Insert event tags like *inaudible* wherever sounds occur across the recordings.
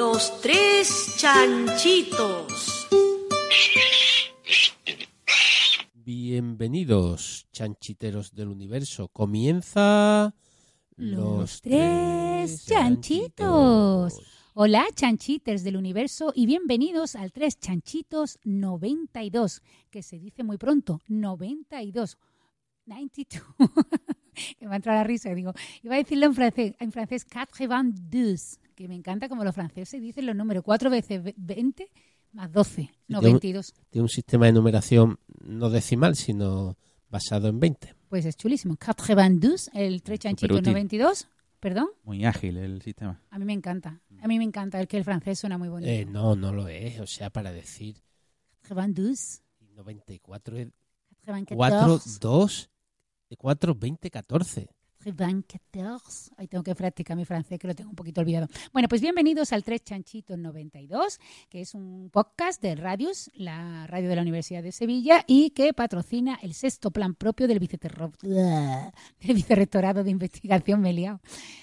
Los tres chanchitos. Bienvenidos, chanchiteros del universo. Comienza Los tres chanchitos. Hola, chanchiters del universo, y bienvenidos al Tres Chanchitos 92, que se dice muy pronto, 92. 92. *laughs* *laughs* que me ha entrado la risa, digo, iba a decirlo en francés, en francés 92, que me encanta como los franceses dicen los números, 4 veces 20 más 12, 92. Tiene un sistema de numeración no decimal, sino basado en 20. Pues es chulísimo. 92, el Tres Chanchitos Superútil. 92, perdón. Muy ágil el sistema. A mí me encanta. A mí me encanta el que el francés suena muy bonito. Eh, no, no lo es. O sea, para decir 92, 94 es 94, 4, 2, 4, 20, 14. 94. Ahí tengo que practicar mi francés, que lo tengo un poquito olvidado. Bueno, pues bienvenidos al Tres Chanchitos 92, que es un podcast de Radius, la radio de la Universidad de Sevilla, y que patrocina el sexto plan propio del, *laughs* del Vicerrectorado de Investigación, me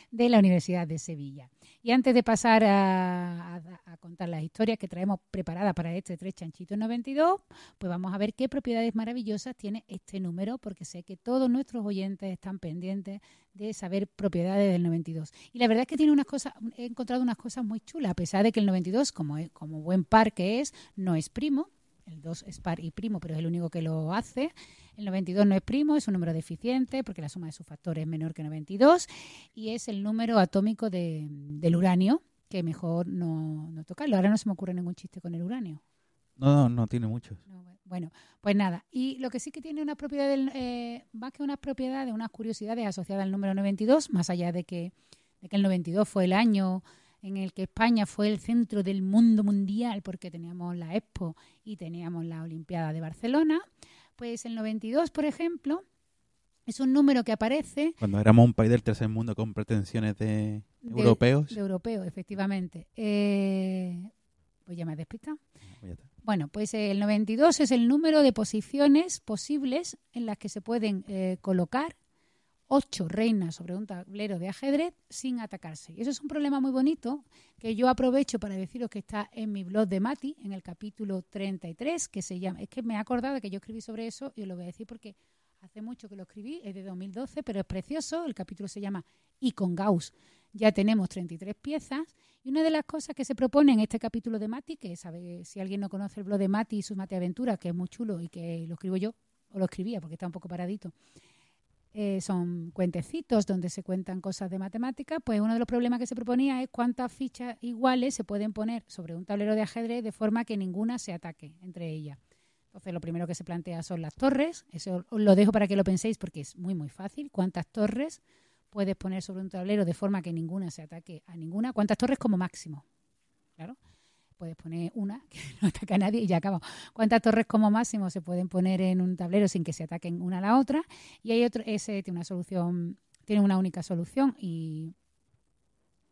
de la Universidad de Sevilla. Y antes de pasar a, contar las historias que traemos preparadas para este Tres Chanchitos 92, pues vamos a ver qué propiedades maravillosas tiene este número, porque sé que todos nuestros oyentes están pendientes de saber propiedades del 92. Y la verdad es que tiene unas cosas, he encontrado unas cosas muy chulas, a pesar de que el 92, como, como buen par que es, no es primo. El 2 es par y primo, pero es el único que lo hace. El 92 no es primo, es un número deficiente porque la suma de sus factores es menor que 92 y es el número atómico de- del uranio, que mejor no, no tocarlo. Ahora no se me ocurre ningún chiste con el uranio. No, no, no tiene muchos. No, bu- bueno, pues nada. Y lo que sí que tiene una propiedad, del, eh, más que unas propiedades, unas curiosidades asociadas al número 92, más allá de que, de que el 92 fue el año en el que España fue el centro del mundo mundial porque teníamos la Expo y teníamos la Olimpiada de Barcelona, pues el 92, por ejemplo, es un número que aparece Cuando éramos un país del tercer mundo con pretensiones de, de- europeos. de europeo, efectivamente. Eh, pues ya me has despistado. Pues ya está. Bueno, pues el 92 es el número de posiciones posibles en las que se pueden eh, colocar ocho reinas sobre un tablero de ajedrez sin atacarse. Y eso es un problema muy bonito que yo aprovecho para deciros que está en mi blog de Mati, en el capítulo 33, que se llama... Es que me he acordado de que yo escribí sobre eso y os lo voy a decir porque hace mucho que lo escribí, es de 2012, pero es precioso. El capítulo se llama Y con Gauss ya tenemos 33 piezas. Y una de las cosas que se propone en este capítulo de Mati, que sabe si alguien no conoce el blog de Mati y sus Mati Aventuras, que es muy chulo y que lo escribo yo, o lo escribía porque está un poco paradito, eh, son cuentecitos donde se cuentan cosas de matemáticas, pues uno de los problemas que se proponía es cuántas fichas iguales se pueden poner sobre un tablero de ajedrez de forma que ninguna se ataque entre ellas. Entonces, lo primero que se plantea son las torres. Eso os lo dejo para que lo penséis porque es muy, muy fácil. ¿Cuántas torres puedes poner sobre un tablero de forma que ninguna se ataque a ninguna? ¿Cuántas torres como máximo? Claro. Puedes poner una *laughs* que no ataca a nadie y ya acaba. ¿Cuántas torres como máximo se pueden poner en un tablero sin que se ataquen una a la otra? Y hay otro, ese tiene una solución, tiene una única solución y,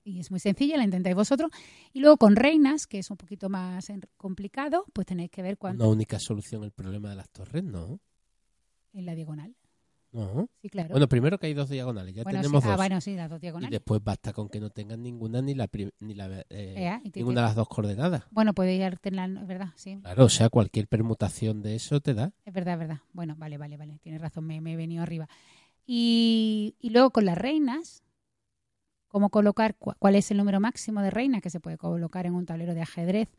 y es muy sencilla, la intentáis vosotros. Y luego con reinas, que es un poquito más complicado, pues tenéis que ver cuánto Una única solución el problema de las torres, ¿no? en la diagonal. No. Sí, claro. Bueno, primero que hay dos diagonales, ya Bueno, tenemos sí. dos. Ah, bueno, sí, las dos y diagonales. después basta con que no tengan ninguna ni la, ni la eh, y te- ninguna de las dos coordenadas. Bueno, podéis alternar, es verdad, sí. Claro, o sea, cualquier permutación de eso te da. Es verdad, es verdad. Bueno, vale, vale, vale. Tienes razón, me, me he venido arriba. Y, y luego con las reinas, cómo colocar, cu- cuál es el número máximo de reinas que se puede colocar en un tablero de ajedrez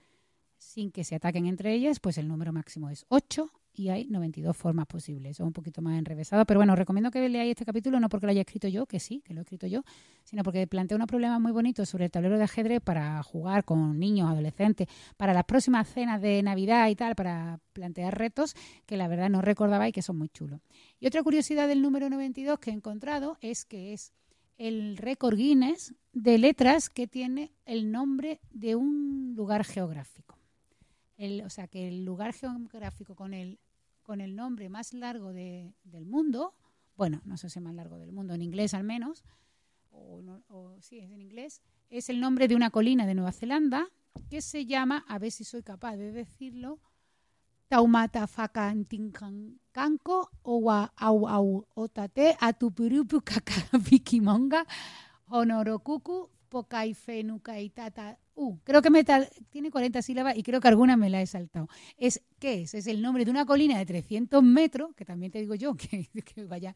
sin que se ataquen entre ellas, pues el número máximo es 8 y hay 92 formas posibles. Eso es un poquito más enrevesado, pero bueno, recomiendo que leáis este capítulo no porque lo haya escrito yo, que sí, que lo he escrito yo, sino porque plantea unos problemas muy bonitos sobre el tablero de ajedrez para jugar con niños, adolescentes, para las próximas cenas de Navidad y tal, para plantear retos que la verdad no recordaba y que son muy chulos. Y otra curiosidad del número 92 que he encontrado es que es el récord Guinness de letras que tiene el nombre de un lugar geográfico. El- o sea, que el lugar geográfico con el, con el nombre más largo de- del mundo, bueno, no sé si más largo del mundo, en inglés al menos, o, o sí, es en inglés, es el nombre de una colina de Nueva Zelanda que se llama, a ver si soy capaz de decirlo, Taumatafakantinkanko Owa Au Au Otate Atupurupu Honorokuku. Uh, creo que tiene 40 sílabas y creo que alguna me la he saltado. Es, ¿Qué es? Es el nombre de una colina de 300 metros, que también te digo yo *laughs* que, vaya,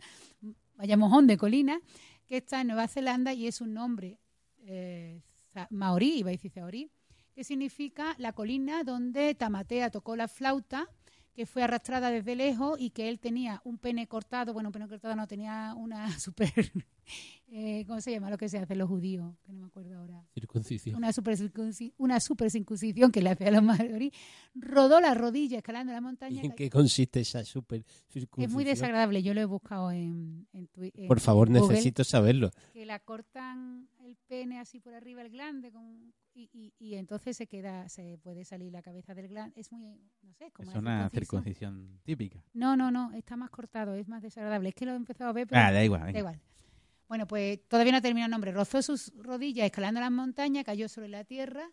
vaya mojón de colina, que está en Nueva Zelanda y es un nombre eh, maorí, iba a decir zaorí, que significa la colina donde Tamatea tocó la flauta, que fue arrastrada desde lejos y que él tenía un pene cortado, bueno, un pene cortado no, tenía una *laughs* super, eh, ¿cómo se llama lo que se hace los judíos? Que no me acuerdo ahora. Circuncisión. Una super, circunci- una super circuncisión que le hacía a los maorí, rodó la rodilla escalando la montaña. ¿Y en qué consiste esa super circuncisión? Es muy desagradable, yo lo he buscado en, en, Twi- en Por favor, Google necesito saberlo. que la cortan el pene así por arriba el glande con- y, y, y entonces se queda se puede salir la cabeza del glande es muy no sé como Es una circuncisión. circuncisión típica. no no no está más cortado es más desagradable es que lo he empezado a ver pero Ah, da igual. da igual bueno pues todavía no termina el nombre rozó sus rodillas escalando las montañas cayó sobre la tierra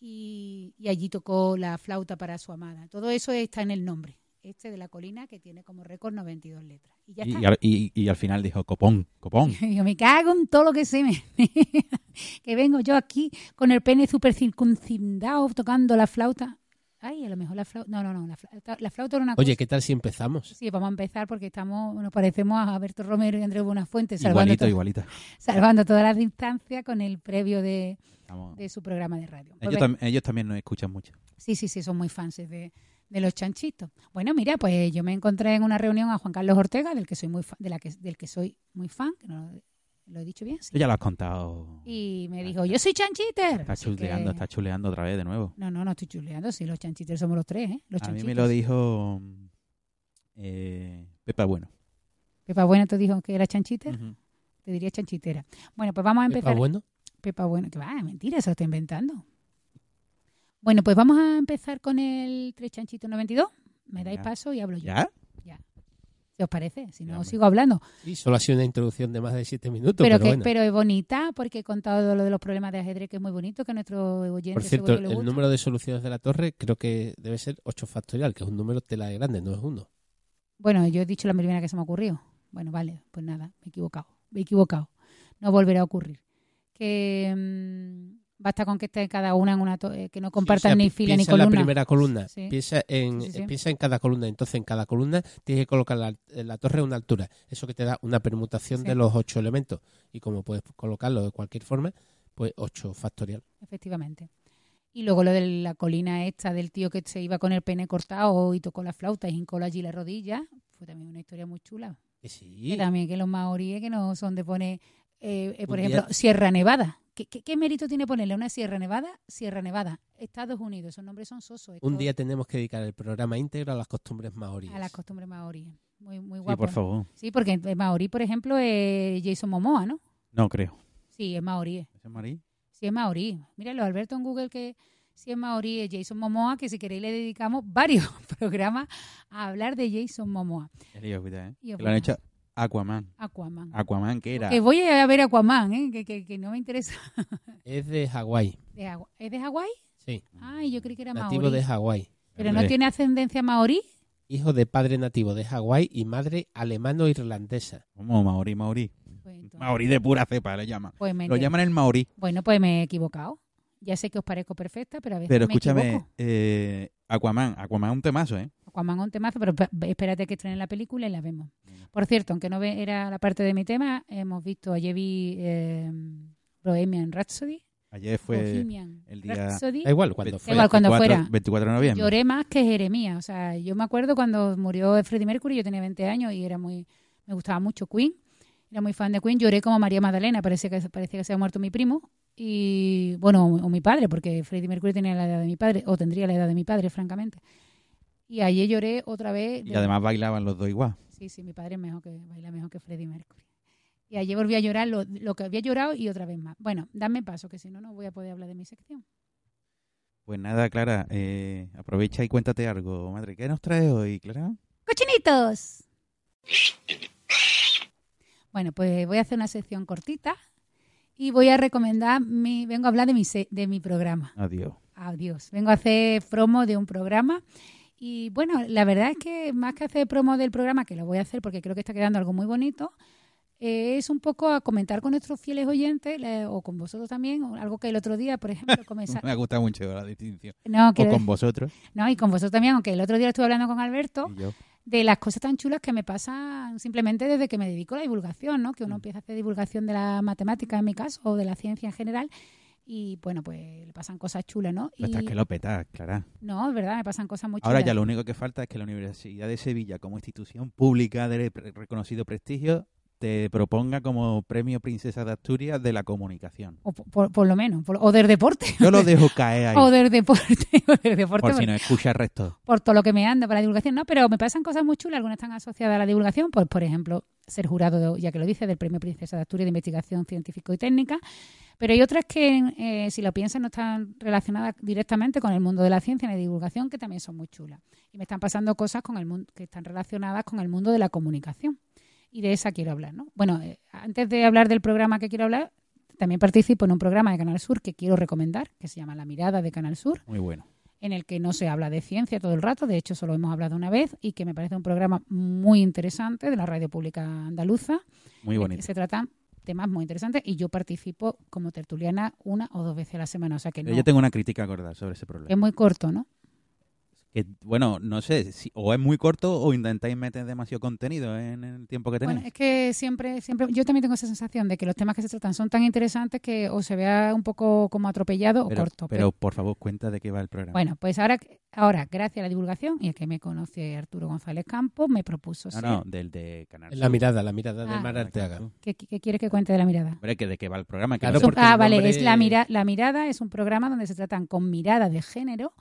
y, y allí tocó la flauta para su amada todo eso está en el nombre este de la colina que tiene como récord 92 letras y ya Y, está y al, y- y al final dijo, copón, copón. Y *laughs* yo me cago en todo lo que se me... *laughs* que vengo yo aquí con el pene súper circuncindado tocando la flauta. Ay, a lo mejor la flauta... No, no, no, la flauta, la flauta era una Oye, cosa... ¿qué tal si empezamos? Sí, vamos a empezar porque estamos, nos parecemos a Alberto Romero y Andrés Buenafuente salvando, Igualito, to- igualito. salvando todas las distancias con el previo de, Estamos- de su programa de radio. Pues ellos, tam- ellos también nos escuchan mucho. Sí, sí, sí, son muy fans de, de los chanchitos. Bueno, mira, pues yo me encontré en una reunión a Juan Carlos Ortega, del que soy muy fa- de la que, del que soy muy fan, que no lo, lo he dicho bien. sí. Tú ya lo has contado. Y me dijo, yo soy chanchiter. Está chuleando, que- está chuleando otra vez de nuevo. No, no, no estoy chuleando. Sí, los chanchiters somos los tres, ¿eh? Los A mí me lo dijo eh, Pepa Bueno. Pepa Bueno te dijo que era chanchiter. Te diría chanchitera. Bueno, pues vamos a Pepa, empezar. bueno, Pepa Bueno, que va, mentira, se lo está inventando. Bueno, pues vamos a empezar con el 3 chanchitos 92. Me dais paso y hablo yo. ¿Ya? ¿Qué os parece? Si Ya, no, sigo hablando. sí, solo ha sido una introducción de más de siete minutos, Pero, pero, que, bueno. pero es bonita porque he contado lo de los problemas de ajedrez, que es muy bonito, que nuestro oyente Por cierto, el gusta. número de soluciones de la torre creo que debe ser 8 factorial, que es un número tela de grande, no es uno. Bueno, yo he dicho la primera que se me ocurrió. Bueno, vale, pues nada, me he equivocado. Me he equivocado. No volverá a ocurrir. Que mm, basta con que esté cada una en una eh, que no compartan Sí, o sea, ni fila ni piensa en la columna. primera columna, Sí. piensa, en, Sí, piensa en cada columna. Entonces, en cada columna tienes que colocar la, la torre a una altura. Eso que te da una permutación de los ocho elementos. Y como puedes colocarlo de cualquier forma, pues 8 factorial. Efectivamente. Y luego lo de la colina esta del tío que se iba con el pene cortado y tocó la flauta y hincó allí la rodilla, fue también una historia muy chula. Que sí. Que también que los maoríes que no son de poner, eh, eh, por Un ejemplo, día- Sierra Nevada. ¿Qué, qué, qué mérito tiene ponerle una Sierra Nevada? Sierra Nevada, Estados Unidos, esos nombres son sosos. Un día tenemos que dedicar el programa íntegro a las costumbres maoríes. a las costumbres maoríes. Muy, muy Sí, guapo. por ¿no? favor. Sí, porque maorí, por ejemplo, es Jason Momoa, ¿no? No creo. Sí, es maorí. ¿Ese es Marí? Sí, es maorí. Míralo, Alberto en Google que si es maorí es Jason Momoa, que si queréis le dedicamos *laughs* varios programas a hablar de Jason Momoa. El lío, cuidado, ¿eh? Y Que lo han hecho Aquaman. Aquaman. Aquaman, que era? Que voy a ver Aquaman, ¿eh? que, que, que no me interesa. *laughs* Es de Hawái. ¿Es de Hawái? Sí. Ay, yo creí que era Nativo maorí. de Hawái. Pero no tiene ascendencia maorí. Hijo de padre nativo de Hawái y madre alemano-irlandesa. ¿Cómo? Maorí, Maorí. Pues, entonces- Maorí de pura cepa le llaman. pues me Lo llaman el Maorí. Bueno, pues me he equivocado. Ya sé que os parezco perfecta, pero a veces Pero me escúchame, equivoco. eh, Aquaman. Aquaman es un temazo, ¿eh? Aquaman es un temazo, pero pe- espérate que estrenen la película y la vemos. Por cierto, aunque no era la parte de mi tema, hemos visto, ayer vi eh, Bohemian Rhapsody. Ayer fue Bohemian el día- Rhapsody. Da igual cuando ve- fue. igual cuando 24 fuera. 24 de noviembre. Lloré más que Jeremías. O sea, yo me acuerdo cuando murió Freddie Mercury, yo tenía 20 años y era muy, me gustaba mucho Queen. Era muy fan de Queen. Lloré como María Magdalena, parecía que, parecía que se había muerto mi primo. Y bueno, o, mi padre, porque Freddie Mercury tenía la edad de mi padre, o tendría la edad de mi padre, francamente. Y ayer lloré otra vez. Y de- además bailaban los dos igual. Sí, sí, mi padre es mejor que baila mejor que Freddie Mercury. Y ayer volví a llorar lo, lo que había llorado y otra vez más. Bueno, dame paso, que si no, no voy a poder hablar de mi sección. Pues nada, Clara, eh, aprovecha y cuéntate algo, madre. ¿Qué nos trae hoy, Clara? ¡Cochinitos! Bueno, pues voy a hacer una sección cortita y voy a recomendar, mi, vengo a hablar de mi, de mi programa. Adiós. Adiós. Vengo a hacer promo de un programa. Y bueno, la verdad es que más que hacer promo del programa, que lo voy a hacer porque creo que está quedando algo muy bonito, eh, es un poco a comentar con nuestros fieles oyentes le- o con vosotros también, o algo que el otro día, por ejemplo, *laughs* comenzar... Me ha gustado mucho la distinción. No, O con vosotros. no, y con vosotros también, aunque el otro día estuve hablando con Alberto, Y yo. De las cosas tan chulas que me pasan simplemente desde que me dedico a la divulgación, ¿no? Que uno Mm. empieza a hacer divulgación de la matemática, en mi caso, o de la ciencia en general, y bueno, pues le pasan cosas chulas, ¿no? Pues estás Y- que lo petas, Clara. No, es verdad, me pasan cosas muy chulas. Ahora ya lo único que falta es que la Universidad de Sevilla, como institución pública de reconocido prestigio, te proponga como premio Princesa de Asturias de la comunicación. O por, por- lo menos, por- o del deporte. *laughs* Yo lo dejo *laughs* caer ahí, O del deporte, *laughs* o del deporte, por si no escucha el resto. por todo lo que me anda para la divulgación. No, pero me pasan cosas muy chulas, algunas están asociadas a la divulgación, pues por ejemplo, ser jurado, de- ya que lo dice, del Premio Princesa de Asturias de Investigación Científico y Técnica. Pero hay otras que, eh, si lo piensan, no están relacionadas directamente con el mundo de la ciencia y la divulgación, que también son muy chulas. Y me están pasando cosas con el mundo, que están relacionadas con el mundo de la comunicación. Y de esa quiero hablar, ¿no? Bueno, eh, antes de hablar del programa que quiero hablar, también participo en un programa de Canal Sur que quiero recomendar, que se llama La Mirada de Canal Sur Muy bueno. en el que no se habla de ciencia todo el rato, de hecho solo hemos hablado una vez y que me parece un programa muy interesante de la radio pública andaluza. Muy bonito. Se tratan temas muy interesantes y yo participo como tertuliana una o dos veces a la semana, o sea que no, Yo tengo una crítica a acordar sobre ese problema. es muy corto, ¿no? Que, bueno, no sé, si, o es muy corto o intentáis meter demasiado contenido en el tiempo que tenéis. Bueno, es que siempre, siempre, yo también tengo esa sensación de que los temas que se tratan son tan interesantes que o se vea un poco como atropellado o corto. pero, por favor, cuenta de qué va el programa. bueno, pues ahora, ahora, gracias a la divulgación y a que me conoce Arturo González Campos, me propuso no, ser... no, del de Canal La mirada, la mirada de Ah. Mar Arteaga. ¿Qué, qué quiere que cuente de la mirada? Hombre, que de qué va el programa. Que Claro, no ah, el vale, nombre- es la, mira, la mirada es un programa donde se tratan con mirada de género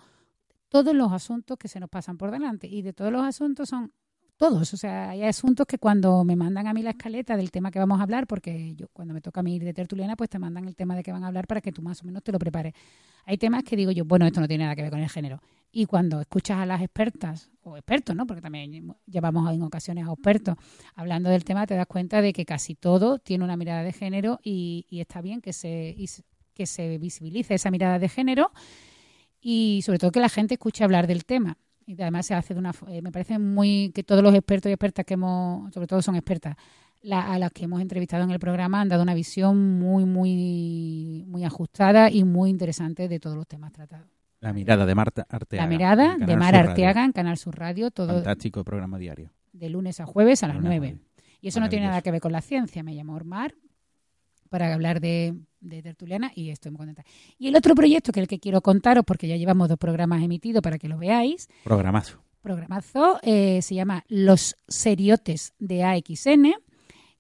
todos los asuntos que se nos pasan por delante y de todos los asuntos son todos, o sea, hay asuntos que cuando me mandan a mí la escaleta del tema que vamos a hablar, porque yo cuando me toca a mí ir de tertuliana, pues te mandan el tema de que van a hablar para que tú más o menos te lo prepares. Hay temas que digo yo, bueno, esto no tiene nada que ver con el género. Y cuando escuchas a las expertas, o expertos, ¿no? Porque también llevamos en ocasiones a expertos hablando del tema, te das cuenta de que casi todo tiene una mirada de género y, y está bien que se, y que se visibilice esa mirada de género y sobre todo que la gente escuche hablar del tema. Y además se hace de una eh, me parece muy que todos los expertos y expertas que hemos, sobre todo son expertas, la- a las que hemos entrevistado en el programa han dado una visión muy, muy, muy ajustada y muy interesante de todos los temas tratados. La mirada de Marta Arteaga. La mirada de Mar. Arteaga en Canal Sur Radio, todo Fantástico programa diario. de lunes a jueves a las Lunes a 9. jueves. Y eso no tiene nada que ver con la ciencia. Me llamo Ormar para hablar de, de tertuliana y estoy muy contenta. Y el otro proyecto que es el que quiero contaros, porque ya llevamos dos programas emitidos para que lo veáis, Programazo. programazo, eh, se llama Los Seriotes de AXN.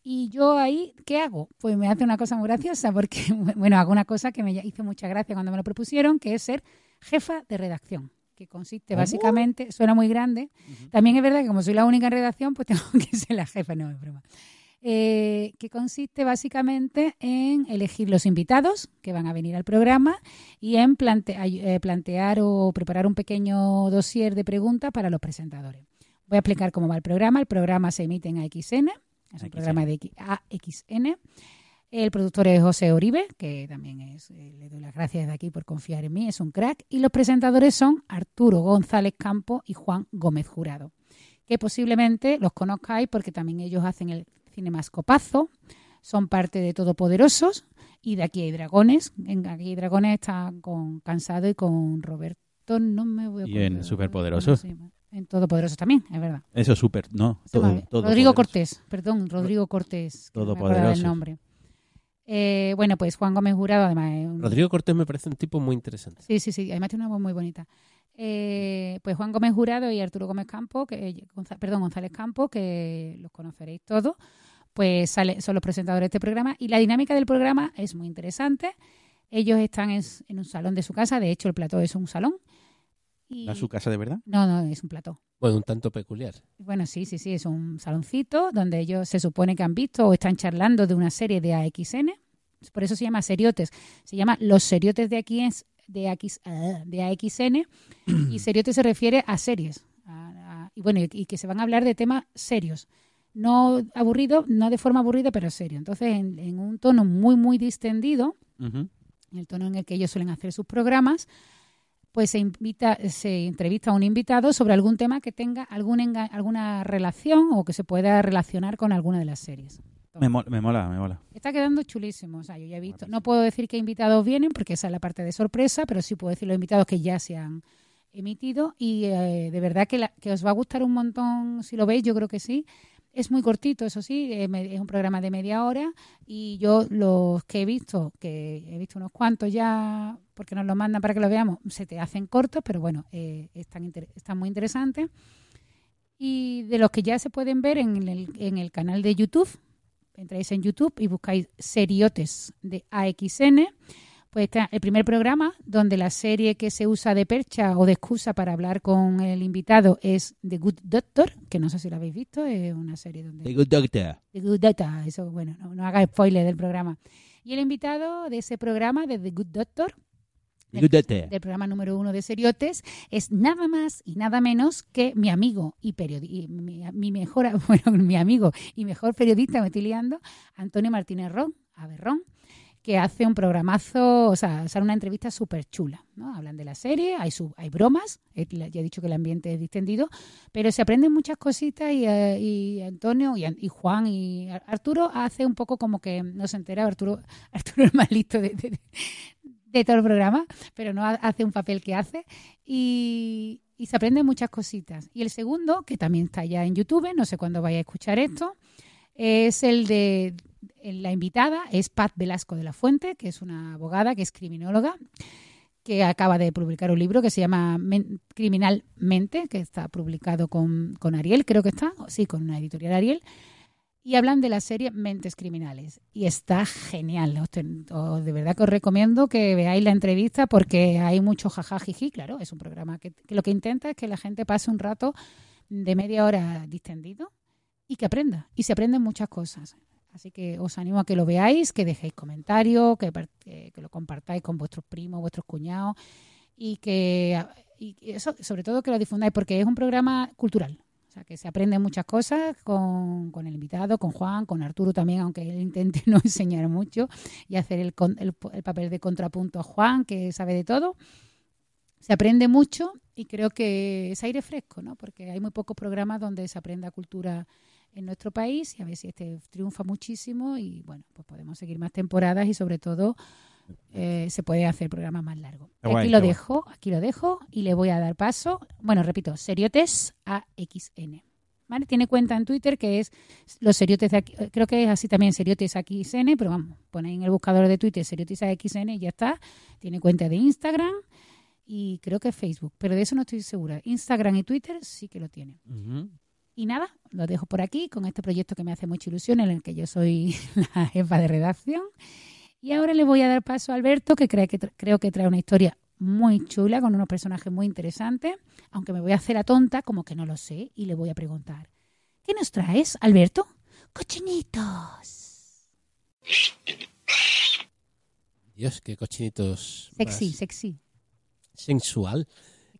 Y yo ahí, ¿qué hago? Pues me hace una cosa muy graciosa, porque, *laughs* bueno, hago una cosa que me hizo mucha gracia cuando me lo propusieron, que es ser jefa de redacción, que consiste ¿Cómo? básicamente, suena muy grande, también es verdad que como soy la única en redacción, pues *laughs* tengo que ser la jefa, no es broma. Eh, que consiste básicamente en elegir los invitados que van a venir al programa y en eh, plantear o preparar un pequeño dossier de preguntas para los presentadores. Voy a explicar cómo va el programa. El programa se emite en AXN, es un AXN. programa de AXN. El productor es José Oribe, que también es, eh, le doy las gracias de aquí por confiar en mí, es un crack. Y los presentadores son Arturo González Campo y Juan Gómez Jurado, que posiblemente los conozcáis porque también ellos hacen el Cinemascopazo, son parte de Todopoderosos y de Aquí hay Dragones. En Aquí hay Dragones está con Cansado y con Roberto, no me voy a Y en Superpoderosos. En Todopoderosos también, es verdad. Eso es súper, no. Todo, todo Rodrigo poderoso. Cortés, perdón, Rodrigo Cortés. del nombre. Eh, bueno, pues Juan Gómez Jurado, además. es un- Rodrigo Cortés me parece un tipo muy interesante. Sí, sí, sí, además tiene una voz muy bonita. Eh, pues Juan Gómez Jurado y Arturo Gómez Campo, que, Gonza- perdón, González Campo, que los conoceréis todos, pues sale, son los presentadores de este programa. Y la dinámica del programa es muy interesante. Ellos están en, un salón de su casa, de hecho el plató es un salón. Y... ¿No es su casa de verdad? No, no, es un plató. Bueno, un tanto peculiar. Bueno, sí, sí, sí, es un saloncito donde ellos se supone que han visto o están charlando de una serie de AXN. Por eso se llama Seriotes. Se llama Los Seriotes de, aquí es- de, AX, ah, de AXN y Seriotes se refiere a series. a- a- y bueno, y, y que se van a hablar de temas serios. No aburrido, no de forma aburrida, pero serio. Entonces, en, en un tono muy, muy distendido, en el tono en el que ellos suelen hacer sus programas, pues se invita, se entrevista a un invitado sobre algún tema que tenga algún enga- alguna relación o que se pueda relacionar con alguna de las series. Me, me mola, me mola. Está quedando chulísimo. O sea, yo ya he visto. No puedo decir qué invitados vienen porque esa es la parte de sorpresa, pero sí puedo decir los invitados que ya se han emitido. Y eh, de verdad que, la- que os va a gustar un montón si lo veis, yo creo que sí. Es muy cortito, eso sí, eh, es un programa de media hora y yo los que he visto, que he visto unos cuantos ya, porque nos los mandan para que lo veamos, se te hacen cortos, pero bueno, eh, están, están muy interesantes. Y de los que ya se pueden ver en el, en el canal de YouTube, entráis en YouTube y buscáis Seriotes de AXN, pues está el primer programa donde la serie que se usa de percha o de excusa para hablar con el invitado es The Good Doctor, que no sé si lo habéis visto, es una serie donde... The Good Doctor. The Good Doctor, eso, bueno, no, no haga spoiler del programa. Y el invitado de ese programa, de The Good Doctor, del programa número uno de Seriotes, es nada más y nada menos que mi amigo y periodista, mi, mi mejor, *laughs* bueno, mi amigo y mejor periodista, me estoy liando, Antonio Martínez Ron, Aberrón, que hace un programazo, o sea, sale una entrevista súper chula, ¿no? Hablan de la serie, hay, su, hay bromas, ya he dicho que el ambiente es distendido, pero se aprenden muchas cositas y, eh, Antonio y, An- y Juan y Ar- Arturo hace un poco como que no se entera, Arturo, *laughs* Arturo es más listo de, todo el programa, pero no ha- hace un papel que hace y, y se aprenden muchas cositas. Y el segundo, que también está ya en YouTube, no sé cuándo vaya a escuchar esto, es el de la invitada, es Pat Velasco de la Fuente, que es una abogada, que es criminóloga, que acaba de publicar un libro que se llama Men- Criminalmente, que está publicado con, con Ariel, creo que está, sí, con una editorial Ariel, y hablan de la serie Mentes Criminales. Y está genial. De verdad que os recomiendo que veáis la entrevista porque hay mucho jajajiji. Claro, es un programa que lo que intenta es que la gente pase un rato de media hora distendido y que aprenda. Y se aprenden muchas cosas. Así que os animo a que lo veáis, que dejéis comentarios, que, que, que lo compartáis con vuestros primos, vuestros cuñados y que y eso, sobre todo que lo difundáis porque es un programa cultural. O sea, que se aprenden muchas cosas con, con el invitado, con Juan, con Arturo también, aunque él intente *laughs* no enseñar mucho y hacer el, el, el papel de contrapunto a Juan, que sabe de todo. Se aprende mucho y creo que es aire fresco, ¿no? Porque hay muy pocos programas donde se aprenda cultura en nuestro país y a ver si este triunfa muchísimo y bueno, pues podemos seguir más temporadas y sobre todo eh, se puede hacer programas más largos. Guay, aquí lo guay. dejo, aquí lo dejo y le voy a dar paso. Bueno, repito, Seriotes AXN. ¿Vale? Tiene cuenta en Twitter que es los Seriotes de aquí, eh, creo que es así también Seriotes AXN, pero vamos, ponéis en el buscador de Twitter Seriotes AXN y ya está. Tiene cuenta de Instagram y creo que Facebook, pero de eso no estoy segura. Instagram y Twitter sí que lo tienen. Y nada, lo dejo por aquí con este proyecto que me hace mucha ilusión, en el que yo soy *laughs* la jefa de redacción. Y ahora le voy a dar paso a Alberto, que, cree que creo que trae una historia muy chula, con unos personajes muy interesantes, aunque me voy a hacer la tonta, como que no lo sé, y le voy a preguntar, ¿qué nos traes, Alberto? Cochinitos. Dios, qué cochinitos. Sexy, más sexy. sensual.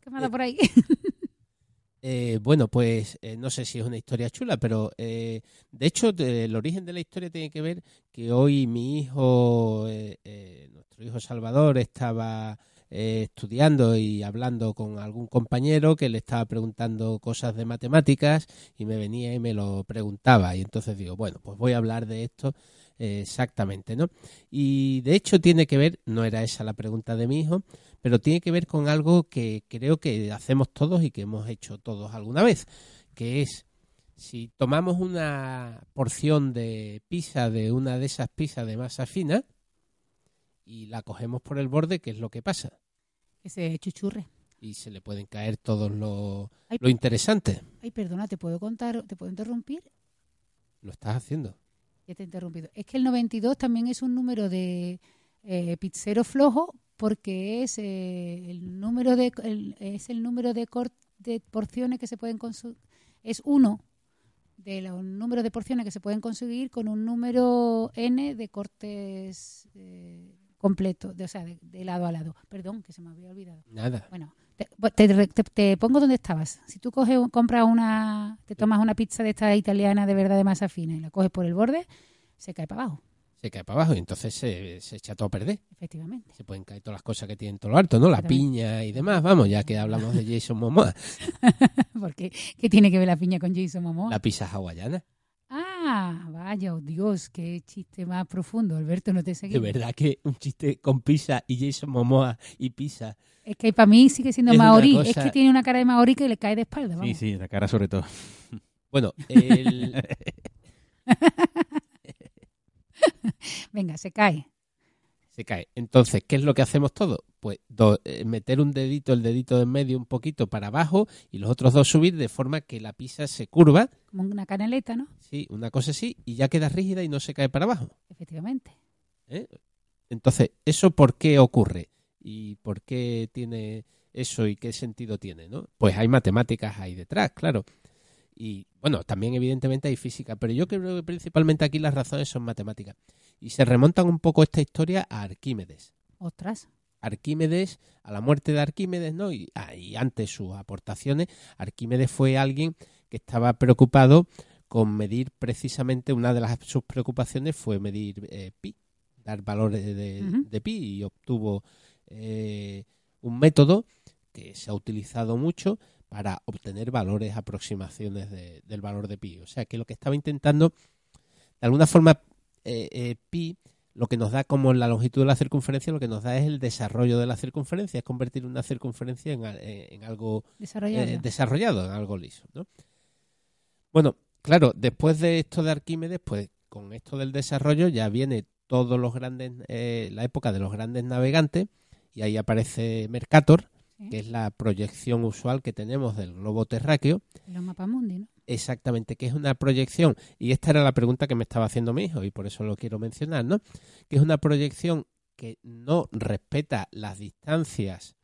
¿Qué me da por ahí? *laughs* Eh, bueno, pues eh, no sé si es una historia chula, pero eh, de hecho el origen de la historia tiene que ver que hoy mi hijo, nuestro hijo Salvador, estaba estudiando y hablando con algún compañero que le estaba preguntando cosas de matemáticas y me venía y me lo preguntaba. Y entonces digo, bueno, pues voy a hablar de esto exactamente, ¿no? Y de hecho tiene que ver, no era esa la pregunta de mi hijo, pero tiene que ver con algo que creo que hacemos todos y que hemos hecho todos alguna vez, que es si tomamos una porción de pizza de una de esas pizzas de masa fina y la cogemos por el borde, ¿qué es lo que pasa? que se chuchurre. Y se le pueden caer todos lo, Ay, lo interesante. ay, perdona, ¿te puedo contar, te puedo interrumpir? Lo estás haciendo. Ya te he interrumpido. Es que el 92 también es un número de eh, pizzero flojo porque es eh, el número de el- es el número de, cor- de porciones que se pueden consumir es uno de los números de porciones que se pueden conseguir con un número n de cortes eh, completos, de, o sea, de, de lado a lado. Perdón, que se me había olvidado. Nada. Bueno, te, te- te- te pongo donde estabas. Si tú coges, compras una, te tomas una pizza de esta italiana de verdad de masa fina y la coges por el borde, se cae para abajo, Se cae para abajo y entonces se, se echa todo a perder. efectivamente. Se pueden caer todas las cosas que tienen todo lo alto, ¿no? La piña y demás, vamos, ya que hablamos de *laughs* Jason Momoa. Porque, ¿qué tiene que ver la piña con Jason Momoa? La pizza hawaiana. Ah, vaya, oh, Dios, qué chiste más profundo. Alberto, no te seguí. De verdad que un chiste con pizza y Jason Momoa y pizza. Es que para mí sigue siendo Es maorí. Es que tiene una cara de maorí que le cae de espalda. Sí, vamos. sí, la cara sobre todo. *laughs* Bueno, el, *laughs* Venga, se cae. Se cae. Entonces, ¿qué es lo que hacemos todos? Pues do- eh, meter un dedito, el dedito de en medio un poquito para abajo y los otros dos subir de forma que la pizza se curva, Como una canaleta, ¿no? sí, una cosa así, y ya queda rígida y no se cae para abajo. Efectivamente. ¿eh? Entonces, ¿eso por qué ocurre? ¿Y por qué tiene eso y qué sentido tiene? ¿no? Pues hay matemáticas ahí detrás, claro. Y bueno, también evidentemente hay física, pero yo creo que principalmente aquí las razones son matemáticas. Y se remontan un poco esta historia a Arquímedes. Ostras. Arquímedes, a la muerte de Arquímedes, ¿no? Y, ah, y antes sus aportaciones, Arquímedes fue alguien que estaba preocupado con medir precisamente, una de las sus preocupaciones fue medir eh, pi, dar valores de, de pi y obtuvo eh, un método que se ha utilizado mucho para obtener valores, aproximaciones de- del valor de pi. O sea que lo que estaba intentando, de alguna forma, eh, eh, pi lo que nos da como la longitud de la circunferencia, lo que nos da es el desarrollo de la circunferencia, es convertir una circunferencia en, eh, en algo Desarrollado. desarrollado, en algo liso. ¿no? Bueno, claro, después de esto de Arquímedes, pues con esto del desarrollo ya viene todos los grandes, eh, la época de los grandes navegantes, y ahí aparece Mercator, Sí. que es la proyección usual que tenemos del globo terráqueo, Los mapamundi, ¿no? Exactamente, que es una proyección, y esta era la pregunta que me estaba haciendo mi hijo, y por eso lo quiero mencionar, ¿no? Que es una proyección que no respeta las distancias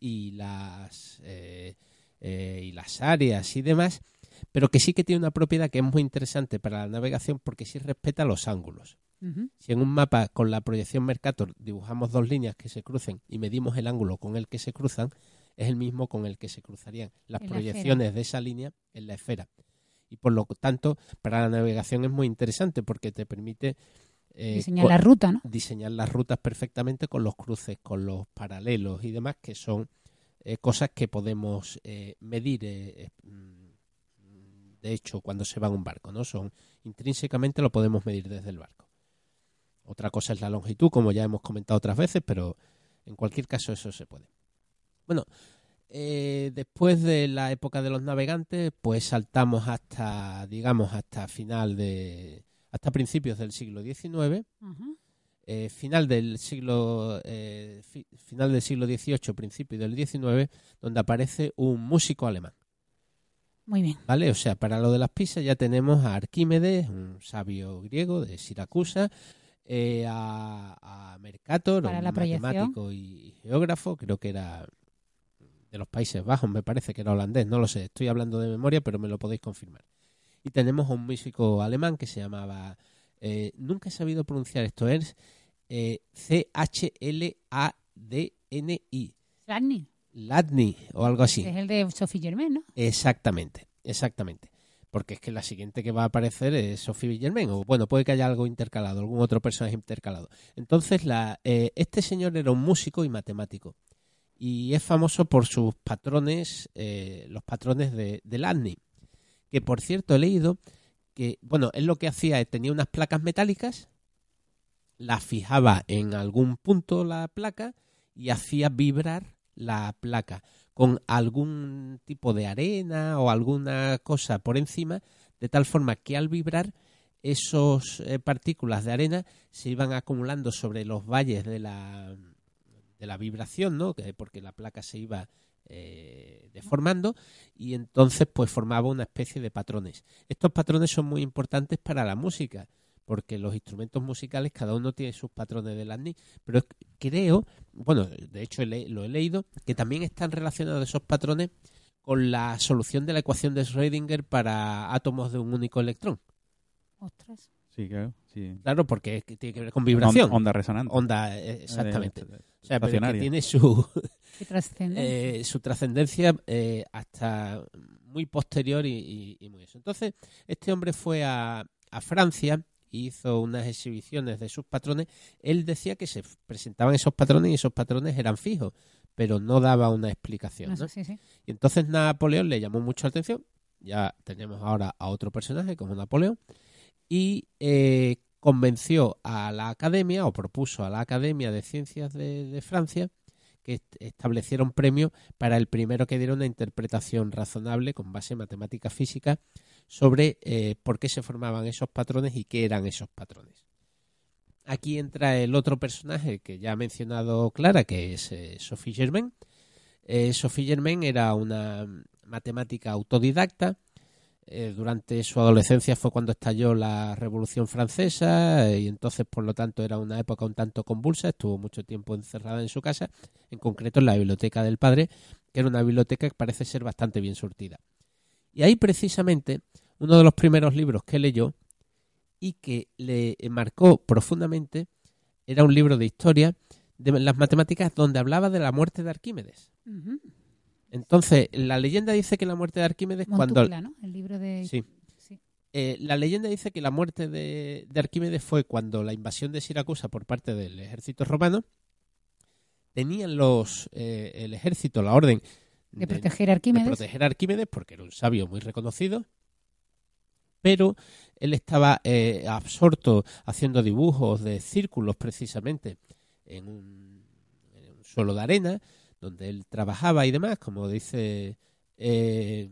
y las eh, eh, y las áreas y demás, pero que sí que tiene una propiedad que es muy interesante para la navegación porque sí respeta los ángulos. Si en un mapa con la proyección Mercator dibujamos dos líneas que se crucen y medimos el ángulo con el que se cruzan, es el mismo con el que se cruzarían las En la proyecciones de esa línea en la esfera. Y por lo tanto, para la navegación es muy interesante porque te permite eh, Diseñar la ruta, ¿no? diseñar las rutas perfectamente con los cruces, con los paralelos y demás, que son eh, cosas que podemos eh, medir. mm, de hecho, cuando se va en un barco, ¿no? Son intrínsecamente lo podemos medir desde el barco. Otra cosa es la longitud, como ya hemos comentado otras veces, pero en cualquier caso eso se puede. Bueno, eh, después de la época de los navegantes, pues saltamos hasta, digamos, hasta final de, hasta principios del siglo XIX eh, final del siglo eh, fi- final del siglo XVIII, principio del XIX, donde aparece un músico alemán, Muy bien. ¿vale? O sea, para lo de las pizzas ya tenemos a Arquímedes, un sabio griego de Siracusa, eh, a, a Mercator, Para un la proyección. matemático y geógrafo, creo que era de los Países Bajos, me parece que era holandés, no lo sé, estoy hablando de memoria, pero me lo podéis confirmar. Y tenemos a un músico alemán que se llamaba, eh, nunca he sabido pronunciar esto, es eh, C-H-L-A-D-N-I, Sladny, Ladny o algo así. es el de Sophie Germain, ¿no? Exactamente, exactamente. Porque es que la siguiente que va a aparecer es Sophie Villermain, o bueno, puede que haya algo intercalado, algún otro personaje intercalado. Entonces, la, eh, este señor era un músico y matemático. Y es famoso por sus patrones, eh, los patrones de, de Ladny. Que por cierto, he leído que, bueno, él lo que hacía es tenía unas placas metálicas, las fijaba en algún punto la placa y hacía vibrar la placa con algún tipo de arena o alguna cosa por encima, de tal forma que al vibrar esos eh, partículas de arena se iban acumulando sobre los valles de la, de la vibración, ¿no? Que- porque la placa se iba eh, deformando y entonces pues formaba una especie de patrones. Estos patrones son muy importantes para la música porque los instrumentos musicales cada uno tiene sus patrones de Landry, pero es- creo, bueno, de hecho lo he leído, que también están relacionados esos patrones con la solución de la ecuación de Schrödinger para átomos de un único electrón. Ostras. Sí, claro. Sí. Claro, porque es que tiene que ver con vibración. On- onda resonante. Onda, eh, exactamente. Eh, O sea, pero que tiene su, *laughs* eh, su trascendencia eh, hasta muy posterior y, y- y muy eso. Entonces, este hombre fue a, a Francia hizo unas exhibiciones de sus patrones. Él decía que se presentaban esos patrones y esos patrones eran fijos, pero no daba una explicación. No ¿no? sé, sí, sí. Y entonces Napoleón le llamó mucho la atención. Ya tenemos ahora a otro personaje como Napoleón. y eh, convenció a la academia o propuso a la Academia de Ciencias de, de Francia que est- estableciera un premio para el primero que diera una interpretación razonable con base en matemática física sobre eh, por qué se formaban esos patrones y qué eran esos patrones. Aquí entra el otro personaje que ya ha mencionado Clara, que es eh, Sophie Germain. Eh, Sophie Germain era una matemática autodidacta. Durante su adolescencia fue cuando estalló la Revolución Francesa y entonces, por lo tanto, era una época un tanto convulsa. Estuvo mucho tiempo encerrada en su casa, en concreto en la biblioteca del padre, que era una biblioteca que parece ser bastante bien surtida. Y ahí, precisamente, uno de los primeros libros que leyó y que le marcó profundamente era un libro de historia de las matemáticas donde hablaba de la muerte de Arquímedes. Entonces, la leyenda dice que la muerte de Arquímedes cuando Montúpula, ¿no? El libro de... Sí. sí. Eh, la leyenda dice que la muerte de, de Arquímedes fue cuando la invasión de Siracusa por parte del ejército romano tenían los eh, el ejército la orden De proteger a Arquímedes. de proteger a Arquímedes porque era un sabio muy reconocido pero él estaba eh, absorto haciendo dibujos de círculos precisamente en un, en un suelo de arena donde él trabajaba y demás, como dice eh,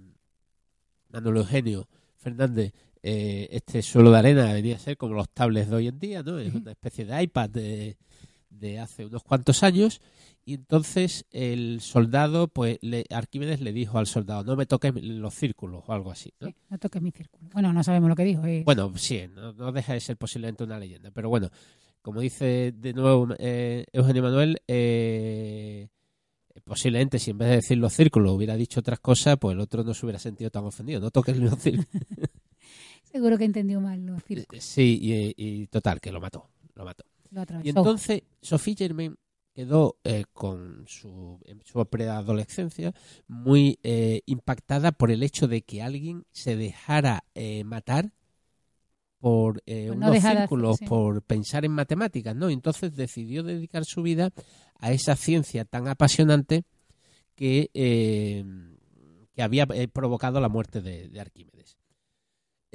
Manuel Eugenio Fernández, eh, este suelo de arena debería ser como los tablets de hoy en día, ¿no? Es una especie de iPad de, de hace unos cuantos años y entonces el soldado, pues le, Arquímedes le dijo al soldado, no me toques los círculos o algo así, ¿no? Sí, no toques mi círculo. Bueno, no sabemos lo que dijo. eh. Bueno, sí, no, no deja de ser posiblemente una leyenda, pero bueno, como dice de nuevo eh, Eugenio Manuel, eh, posiblemente si en vez de decir los círculos hubiera dicho otras cosas, pues el otro no se hubiera sentido tan ofendido. No toques los círculos. *laughs* Seguro que entendió mal los círculos. Sí, y, y total, que lo mató, lo mató. Lo. Y entonces Sophie Germain quedó eh, con su, en su preadolescencia muy eh, impactada por el hecho de que alguien se dejara eh, matar por eh, no unos círculos, sí. por pensar en matemáticas, ¿no? Entonces decidió dedicar su vida a esa ciencia tan apasionante que, eh, que había eh, provocado la muerte de, de Arquímedes.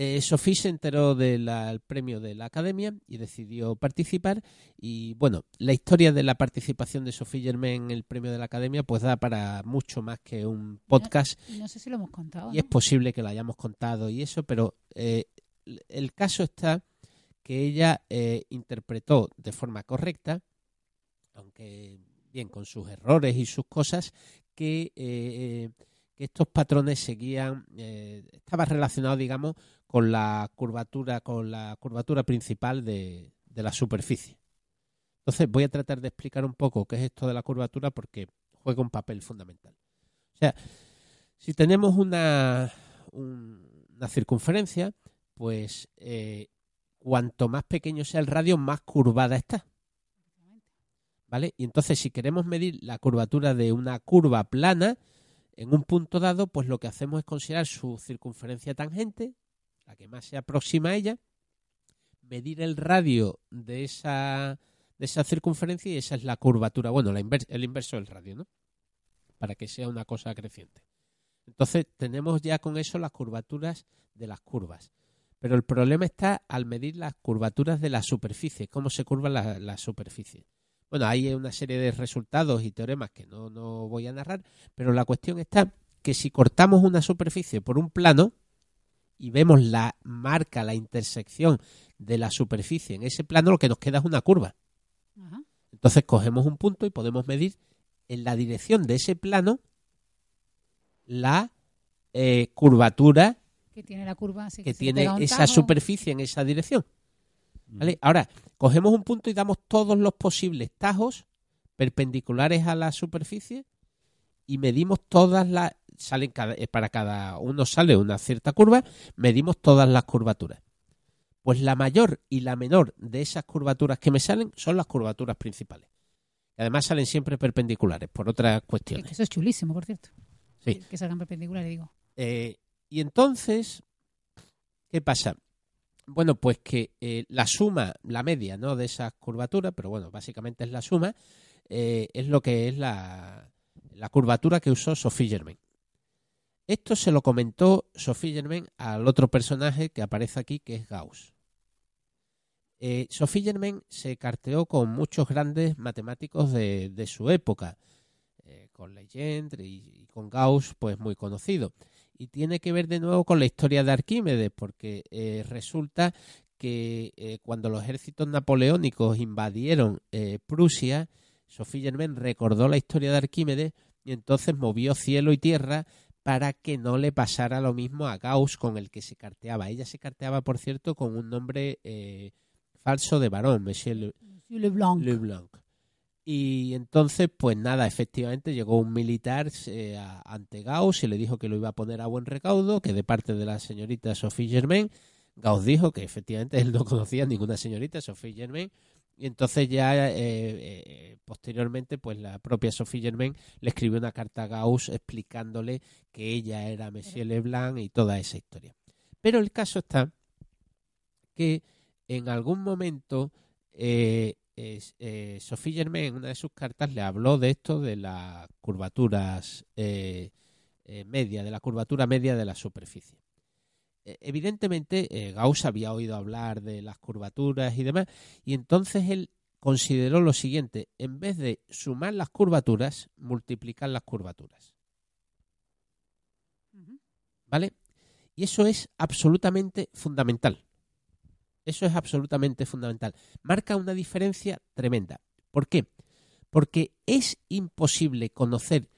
Eh, Sophie se enteró del premio de la Academia y decidió participar. Y bueno, la historia de la participación de Sophie Germain en el premio de la Academia pues da para mucho más que un podcast Y no sé si lo hemos contado. y es posible que lo hayamos contado y eso, pero eh, el caso está que ella eh, interpretó de forma correcta, aunque bien con sus errores y sus cosas, que, eh, que estos patrones seguían, estaba relacionado, digamos, con la curvatura, con la curvatura principal de, la superficie. Entonces voy a tratar de explicar un poco qué es esto de la curvatura porque juega un papel fundamental. O sea, si tenemos una, un- una circunferencia, pues eh, cuanto más pequeño sea el radio, más curvada está. ¿Vale? Y entonces, si queremos medir la curvatura de una curva plana, en un punto dado, pues lo que hacemos es considerar su circunferencia tangente, la que más se aproxima a ella, medir el radio de esa, de esa circunferencia y esa es la curvatura. Bueno, la el inverso del radio, ¿no? Para que sea una cosa creciente. Entonces, tenemos ya con eso las curvaturas de las curvas. Pero el problema está al medir las curvaturas de la superficie, cómo se curva la, la superficie. Bueno, hay una serie de resultados y teoremas que no, no voy a narrar, pero la cuestión está que si cortamos una superficie por un plano y vemos la marca, la intersección de la superficie en ese plano, lo que nos queda es una curva. Ajá. Entonces cogemos un punto y podemos medir en la dirección de ese plano la eh, curvatura Que tiene la curva así que tiene esa tajo. superficie en esa dirección. ¿Vale? Ahora, cogemos un punto y damos todos los posibles tajos perpendiculares a la superficie y medimos todas las salen cada, eh, para cada uno sale una cierta curva, medimos todas las curvaturas. Pues la mayor y la menor de esas curvaturas que me salen son las curvaturas principales. Además salen siempre perpendiculares por otras cuestiones. que eso es chulísimo, por cierto. Sí. Que, que salgan perpendiculares, digo. Eh, y entonces, ¿qué pasa? Bueno, pues que eh, la suma, la media, ¿no? De esas curvaturas, pero bueno, básicamente es la suma, eh, es lo que es la, la curvatura que usó Sophie Germain. Esto se lo comentó Sophie Germain al otro personaje que aparece aquí, que es Gauss. Eh, Sophie se carteó con muchos grandes matemáticos de, su época, eh, con Legendre y, con Gauss, pues muy conocido. Y tiene que ver de nuevo con la historia de Arquímedes, porque eh, resulta que eh, cuando los ejércitos napoleónicos invadieron Prusia, Sophie Germain recordó la historia de Arquímedes y entonces movió cielo y tierra para que no le pasara lo mismo a Gauss con el que se carteaba. Ella se carteaba, por cierto, con un nombre eh, falso de varón, Monsieur Le- Monsieur Leblanc. Leblanc. Y entonces, pues nada, efectivamente llegó un militar eh, a- ante Gauss y le dijo que lo iba a poner a buen recaudo, que de parte de la señorita Sophie Germain, Gauss dijo que efectivamente él no conocía a ninguna señorita Sophie Germain. Y entonces ya eh, eh, posteriormente, pues la propia Sophie Germain le escribió una carta a Gauss explicándole que ella era Monsieur Leblanc y toda esa historia. Pero el caso está que en algún momento eh, Sophie Germain en una de sus cartas le habló de esto de las curvaturas media, de la curvatura media de la superficie. Eh, evidentemente, eh, Gauss había oído hablar de las curvaturas y demás, y entonces él consideró lo siguiente, en vez de sumar las curvaturas, multiplicar las curvaturas. ¿Vale? Y eso es absolutamente fundamental. Eso es absolutamente fundamental. Marca una diferencia tremenda. ¿Por qué? Porque es imposible conocer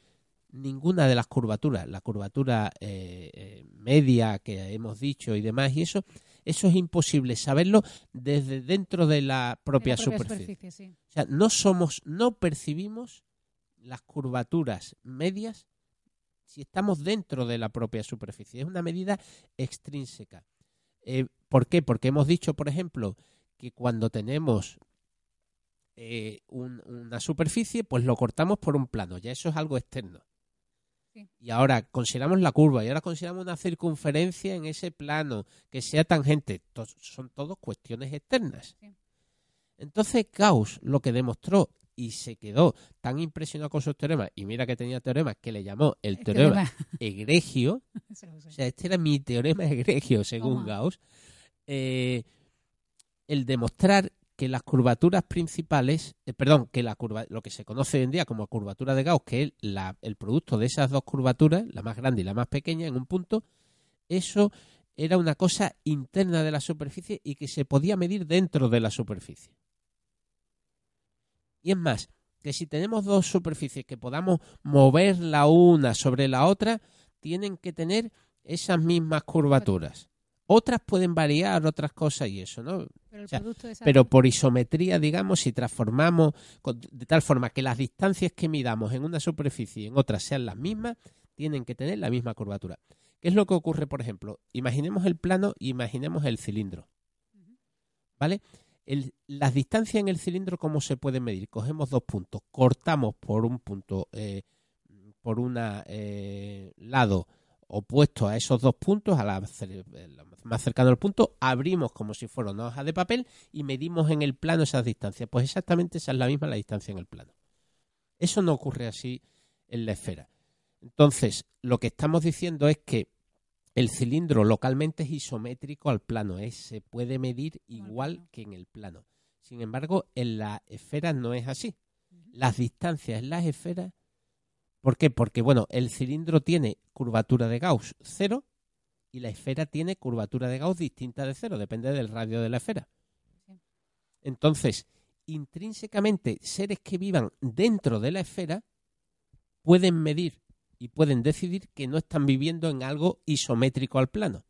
ninguna de las curvaturas, la curvatura eh, eh, media que hemos dicho y demás, y eso, eso es imposible saberlo desde dentro de la propia, De la superficie. sí. O sea, no somos, no percibimos las curvaturas medias si estamos dentro de la propia superficie. Es una medida extrínseca. Eh, ¿Por qué? Porque hemos dicho, por ejemplo, que cuando tenemos eh, un- una superficie, pues lo cortamos por un plano. Ya eso es algo externo. Sí. Y ahora consideramos la curva y ahora consideramos una circunferencia en ese plano que sea tangente. Son todas cuestiones externas. Sí. Entonces Gauss lo que demostró y se quedó tan impresionado con sus teoremas, y mira que tenía teoremas que le llamó el *laughs* El teorema teorema. *laughs* egregio, *laughs* o sea, este era mi teorema egregio según Toma. Gauss, eh, el demostrar que las curvaturas principales, eh, perdón, que la curva, lo que se conoce hoy en día como curvatura de Gauss, que es el producto de esas dos curvaturas, la más grande y la más pequeña, en un punto, eso era una cosa interna de la superficie y que se podía medir dentro de la superficie. Y es más, que si tenemos dos superficies que podamos mover la una sobre la otra, tienen que tener esas mismas curvaturas. Otras pueden variar, otras cosas y eso, ¿no? Pero el o sea, producto de esa- Pero por isometría, digamos, si transformamos con- de tal forma que las distancias que midamos en una superficie y en otra sean las mismas, tienen que tener la misma curvatura. ¿Qué es lo que ocurre, por ejemplo? Imaginemos el plano y imaginemos el cilindro. ¿Vale? El- las distancias en el cilindro, ¿cómo se pueden medir? Cogemos dos puntos, cortamos por un punto, eh, por un lado opuesto a esos dos puntos, a la más cercano al punto, abrimos como si fuera una hoja de papel y medimos en el plano esas distancias. Pues exactamente esa es la misma la distancia en el plano. Eso no ocurre así en la esfera. Entonces, lo que estamos diciendo es que el cilindro localmente es isométrico al plano, es, se puede medir igual que en el plano. Sin embargo, en la esfera no es así. Las distancias en las esferas, ¿por qué? Porque, bueno, el cilindro tiene curvatura de Gauss cero y la esfera tiene curvatura de Gauss distinta de cero, depende del radio de la esfera. Entonces, intrínsecamente, seres que vivan dentro de la esfera pueden medir y pueden decidir que no están viviendo en algo isométrico al plano.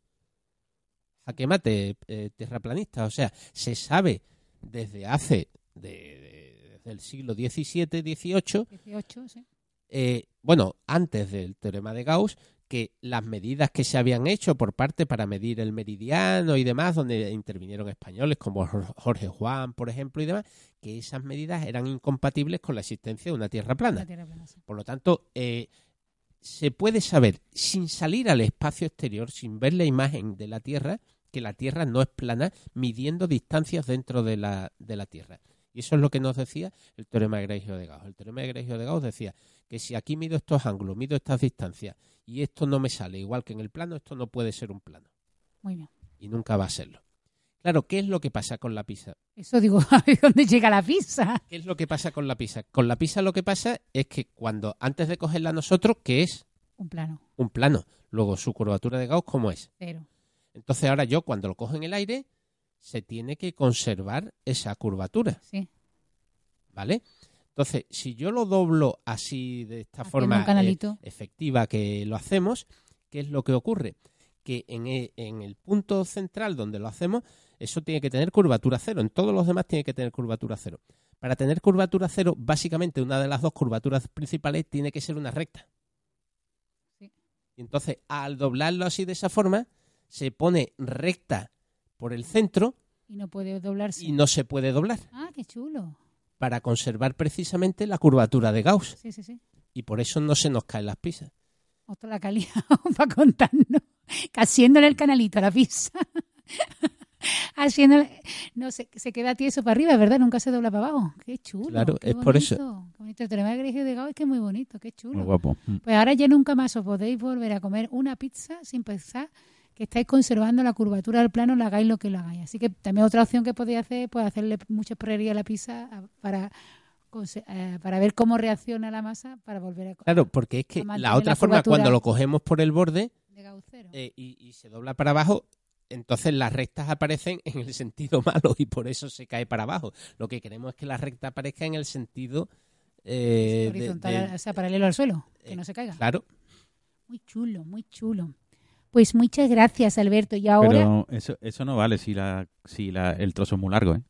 Jaque mate, eh, terraplanista. O sea, se sabe desde hace, de, de- desde el siglo XVII, XVIII, 18, sí. eh, bueno, antes del teorema de Gauss, que las medidas que se habían hecho por parte para medir el meridiano y demás, donde intervinieron españoles como Jor- Jorge Juan, por ejemplo, y demás, que esas medidas eran incompatibles con la existencia de una Tierra plana. La tierra plana, sí. Por lo tanto, eh, se puede saber sin salir al espacio exterior, sin ver la imagen de la Tierra, que la Tierra no es plana, midiendo distancias dentro de la, de la Tierra. Y eso es lo que nos decía el teorema egregio de Gauss. El teorema egregio de Gauss decía que si aquí mido estos ángulos, mido estas distancias, y esto no me sale igual que en el plano, esto no puede ser un plano Muy bien. y nunca va a serlo. Claro, ¿qué es lo que pasa con la pizza? Eso digo, *laughs* a dónde llega la pizza. ¿Qué es lo que pasa con la pizza? Con la pizza lo que pasa es que cuando antes de cogerla nosotros, que es Un plano, un plano, luego su curvatura de Gauss, ¿cómo es? cero. Entonces ahora yo cuando lo cojo en el aire, se tiene que conservar esa curvatura, Sí. ¿vale? Entonces, si yo lo doblo así de esta forma eh, efectiva que lo hacemos, ¿qué es lo que ocurre? Que en e- en el punto central donde lo hacemos, eso tiene que tener curvatura cero. En todos los demás tiene que tener curvatura cero. Para tener curvatura cero, básicamente una de las dos curvaturas principales tiene que ser una recta. Sí. Y entonces, al doblarlo así de esa forma, se pone recta por el centro Y no puede doblarse. y no se puede doblar Ah, qué chulo. Para conservar precisamente la curvatura de Gauss. Sí, sí, sí. Y por eso no se nos caen las pizzas. Otro la calidad *laughs* para contarnos. Haciéndole el canalito a la pizza. *laughs* Haciéndole. No, se, se queda tieso para arriba, ¿verdad? Nunca se dobla para abajo. Qué chulo. Claro, qué es por eso. Qué bonito. El teorema de Gauss es que es muy bonito, qué chulo. Muy guapo. Pues ahora ya nunca más os podéis volver a comer una pizza sin pensar que estáis conservando la curvatura del plano, lo hagáis lo que lo hagáis. Así que también otra opción que podéis hacer pues hacerle mucha prioridad a la pizza para, eh, para ver cómo reacciona la masa para volver a Claro, porque es que la otra la forma, cuando lo cogemos por el borde eh, y, y se dobla para abajo, entonces las rectas aparecen en el sentido *laughs* malo y por eso se cae para abajo. Lo que queremos es que la recta aparezca en el sentido... eh, de- horizontal, de- o sea, paralelo al suelo, que eh, no se caiga. Claro, Muy chulo, muy chulo. Pues muchas gracias, Alberto. Y ahora, Pero eso, eso no vale si, la, si la, el trozo es muy largo, ¿eh?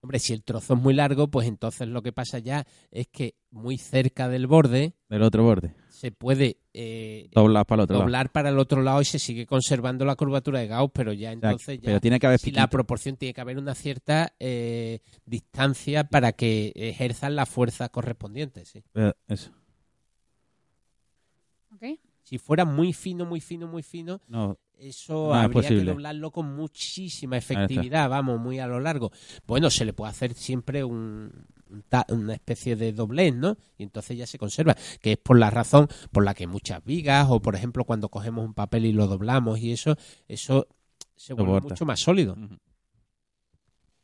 hombre, si el trozo es muy largo, pues entonces lo que pasa ya es que muy cerca del borde Del otro borde. se puede eh, Doblas para el otro lado. doblar para el otro lado y se sigue conservando la curvatura de Gauss, pero ya O sea, entonces ya pero tiene que haber si la proporción tiene que haber una cierta eh, distancia para que ejerzan la fuerza correspondiente. sí. Pero Eso. Si fuera muy fino, muy fino, muy fino, No, eso No es habría que doblarlo con muchísima efectividad, vamos, muy a lo largo. Bueno, se le puede hacer siempre un, un ta- una especie de doblez, ¿no? Y entonces ya se conserva, que es por la razón por la que muchas vigas, o por ejemplo cuando cogemos un papel y lo doblamos y eso, eso se vuelve Soporta. mucho más sólido.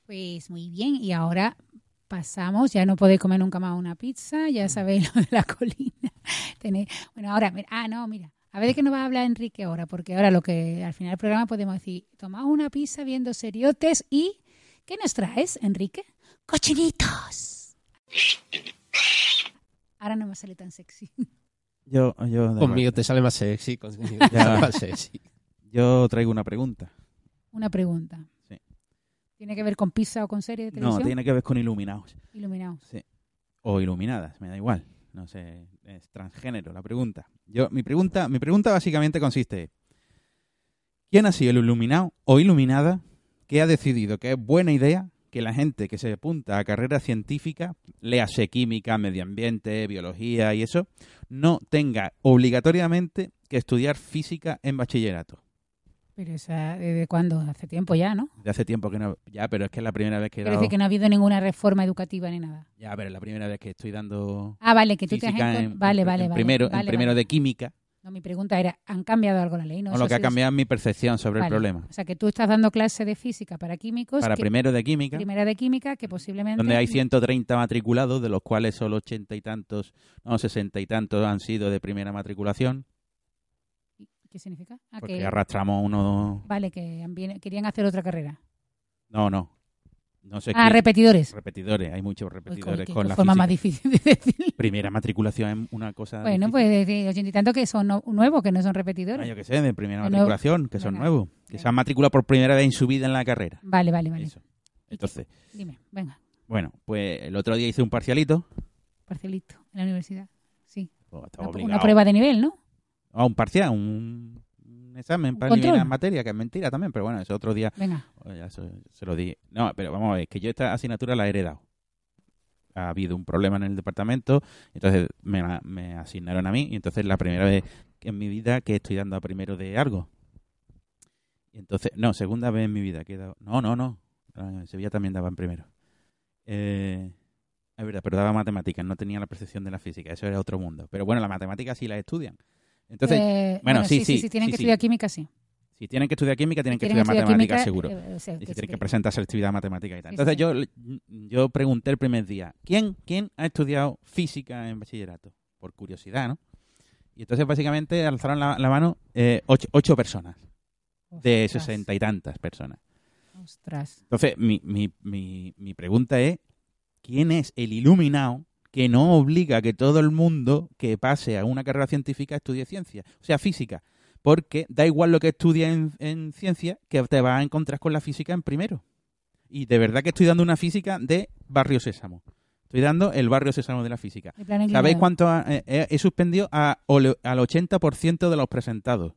Pues muy bien. Y ahora pasamos, ya no podéis comer nunca más una pizza, ya sabéis lo de la *laughs* colina. *laughs* Tenéis- bueno, ahora, mira, ah, no, mira. A ver de qué nos va a hablar Enrique ahora, porque ahora lo que al final del programa podemos decir, tomamos una pizza viendo seriotes y ¿qué nos traes, Enrique? Cochinitos. Ahora no me sale tan sexy. *laughs* Yo, yo, Conmigo te sale más sexy, conmigo te *laughs* Ya. sale más sexy. yo traigo una pregunta. Una pregunta. Sí. ¿Tiene que ver con pizza o con serie de No, televisión? tiene que ver con iluminados. Iluminados. O iluminadas, me da igual. No sé, es transgénero la pregunta. Yo, mi pregunta, mi pregunta básicamente consiste ¿quién ha sido el iluminado o iluminada que ha decidido que es buena idea que la gente que se apunta a carrera científica, léase química, medio ambiente, biología y eso, no tenga obligatoriamente que estudiar física en bachillerato? Pero esa, ¿desde cuándo? Hace tiempo ya, ¿no? De hace tiempo que no, ya, pero es que es la primera vez que Quiere dado, decir que no ha habido ninguna reforma educativa ni nada. ya, pero es la primera vez que estoy dando Ah, vale, que tú te has... en, Vale, en- vale, en vale. primero, en vale, primero vale. de química. No, mi pregunta era, ¿han cambiado algo la ley? No, No, lo que ha cambiado es mi percepción sobre Vale. el problema. O sea, que tú estás dando clase de física para químicos, Para que- primero de química, primera de química, que posiblemente... donde hay 130 matriculados, de los cuales solo 80 y tantos, no, 60 y tantos han sido de primera matriculación, ¿Qué significa? Ah, porque que- arrastramos uno... Vale, que querían hacer otra carrera. No, no. No sé ah, qué- repetidores. Repetidores, hay muchos repetidores con la forma física. más difícil de decir. Primera matriculación es una cosa... Bueno, difícil. pues ochenta y tanto que son no- nuevos, que no son repetidores. Ah, yo qué sé, de primera De nuevo. matriculación, que son Venga. nuevos, que Venga. se han matriculado por primera vez en su vida en la carrera. Vale, vale, vale. Eso. Entonces, Dime, venga, bueno, pues el otro día hice un parcialito. parcelito, en la universidad. Sí. Pues, una prueba de nivel, ¿no? Ah, un parcial, un, un examen para control. eliminar materia, que es mentira también, pero bueno, ese otro día Venga. ya se, se lo di. No, pero vamos a ver, que yo esta asignatura la he heredado. Ha habido un problema en el departamento, entonces me, la- me asignaron a mí, y entonces la primera vez en mi vida que estoy dando a primero de algo. Y entonces, no, segunda vez en mi vida que he dado. No, no, no. En Sevilla también daba en primero. Eh, es verdad, pero daba matemáticas, no tenía la percepción de la física, eso era otro mundo. Pero bueno, las matemáticas sí las estudian. Entonces, Eh, bueno, sí, sí, sí, tienen sí, que estudiar química, sí. Si tienen que estudiar química, tienen que estudiar matemáticas, seguro. eh, o sea, y que tienen que presentar selectividad matemática y tal. Entonces yo yo pregunté el primer día, ¿quién, ¿quién ha estudiado física en bachillerato? Por curiosidad, ¿no? Y entonces básicamente alzaron la, la mano eh, ocho, ocho personas de Ostras, sesenta y tantas personas. Ostras. Entonces mi, mi, mi, mi pregunta es, ¿quién es el iluminado que no obliga a que todo el mundo que pase a una carrera científica estudie ciencia? O sea, física. Porque da igual lo que estudies en, en ciencia, que te vas a encontrar con la física en primero. Y de verdad que estoy dando una física de Barrio Sésamo. Estoy dando el Barrio Sésamo de la física. ¿Sabéis cuánto ha- eh, eh, he suspendido a, ole- al 80% de los presentados?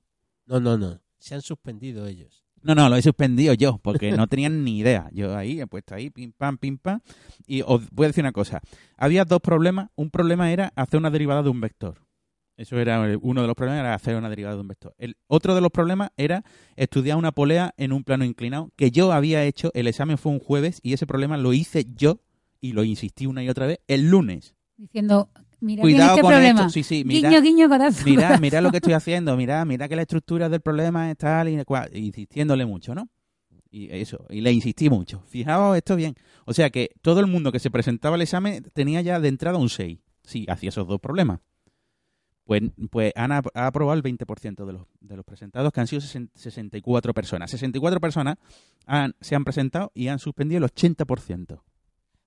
No, no, no. Se han suspendido ellos. No, no, lo he suspendido yo, porque no tenían ni idea. Yo ahí he puesto ahí, pim pam, pim pam. Y os voy a decir una cosa. Había dos problemas. Un problema era hacer una derivada de un vector. Eso era el- uno de los problemas, era hacer una derivada de un vector. El otro de los problemas era estudiar una polea en un plano inclinado, que yo había hecho, el examen fue un jueves, y ese problema lo hice yo, y lo insistí una y otra vez, el lunes. Diciendo, mira, Cuidado este con problema. esto. Sí, sí, mira, guiño, guiño, corazón. mira, corazón. *laughs* mira lo que estoy haciendo, mira, mira que la estructura del problema es tal y cual, insistiéndole mucho, ¿no? Y eso, y le insistí mucho. Fijaos esto bien. O sea que todo el mundo que se presentaba al examen tenía ya de entrada un 6. Sí, hacía esos dos problemas. Pues, pues han ap- ha aprobado el 20% de los, de los presentados, que han sido 60 64 personas. 64 personas han- se han presentado y han suspendido el 80%.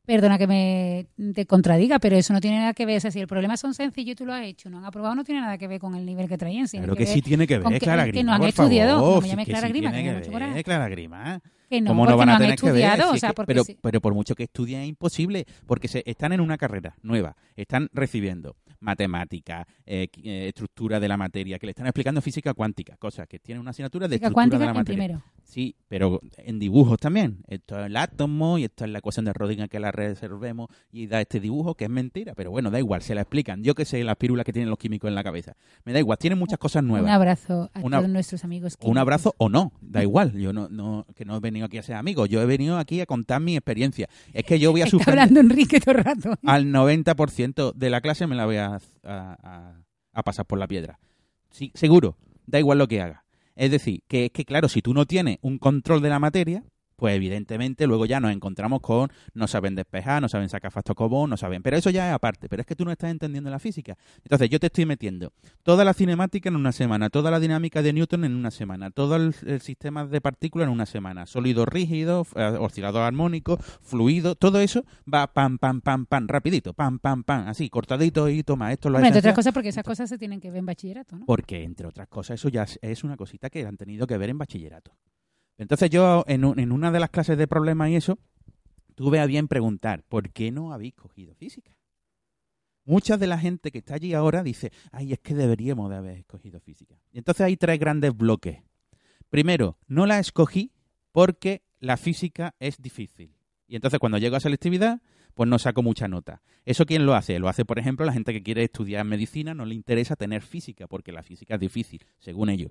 Perdona que me te contradiga, pero eso no tiene nada que ver. O sea, si el problema son sencillos y tú lo has hecho, no han aprobado, no tiene nada que ver con el nivel que traían. Claro que sí tiene que ver, que- Clara que no han por estudiado. favor. Me Sí llames que Clara sí Grima, que tiene mucho ver, coraje. Clara Grima. Que no, ¿Cómo no van a no tener que ver? o sea, que- pero, sí. pero por mucho que estudien es imposible, porque se, están en una carrera nueva, están recibiendo matemática, eh, eh, estructura de la materia, que le están explicando física cuántica, cosas que tienen una asignatura de Física estructura cuántica de la en materia. primero. Sí, pero en dibujos también. Esto es el átomo y esto es la ecuación de Rodinger que la reservemos y da este dibujo que es mentira, pero bueno, da igual, se la explican. Yo que sé las pírulas que tienen los químicos en la cabeza. Me da igual, tienen muchas cosas Un nuevas. abrazo a Una- todos nuestros amigos. Un abrazo o no, da igual. Yo no, no, que no he venido aquí a ser amigo, yo he venido aquí a contar mi experiencia. Es que yo voy a suspender hablando Enrique todo el rato. al 90% de la clase me la voy a, a- a- a pasar por la piedra. Sí, seguro, da igual lo que haga. Es decir, que es que claro, si tú no tienes un control de la materia, pues evidentemente luego ya nos encontramos con no saben despejar, no saben sacar factor común, no saben. Pero eso ya es aparte, pero es que tú no estás entendiendo la física. Entonces yo te estoy metiendo toda la cinemática en una semana, toda la dinámica de Newton en una semana, todo el, el sistema de partículas en una semana, sólido rígido, eh, oscilador armónico, fluido, todo eso va pam, pam, pam, pam, rapidito, pam, pam, pam, así, cortadito y toma, esto lo entre otras cosas, porque esas cosas se tienen que ver en bachillerato, ¿no? Porque, entre otras cosas, eso ya es una cosita que han tenido que ver en bachillerato. Entonces yo, en, un- en una de las clases de problemas y eso, tuve a bien preguntar, ¿por qué no habéis cogido física? Mucha de la gente que está allí ahora dice, ay, es que deberíamos de haber escogido física. Y entonces hay tres grandes bloques. Primero, no la escogí porque la física es difícil. Y entonces cuando llego a selectividad, pues no saco mucha nota. ¿Eso quién lo hace? Lo hace, por ejemplo, la gente que quiere estudiar medicina, no le interesa tener física, porque la física es difícil, según ellos.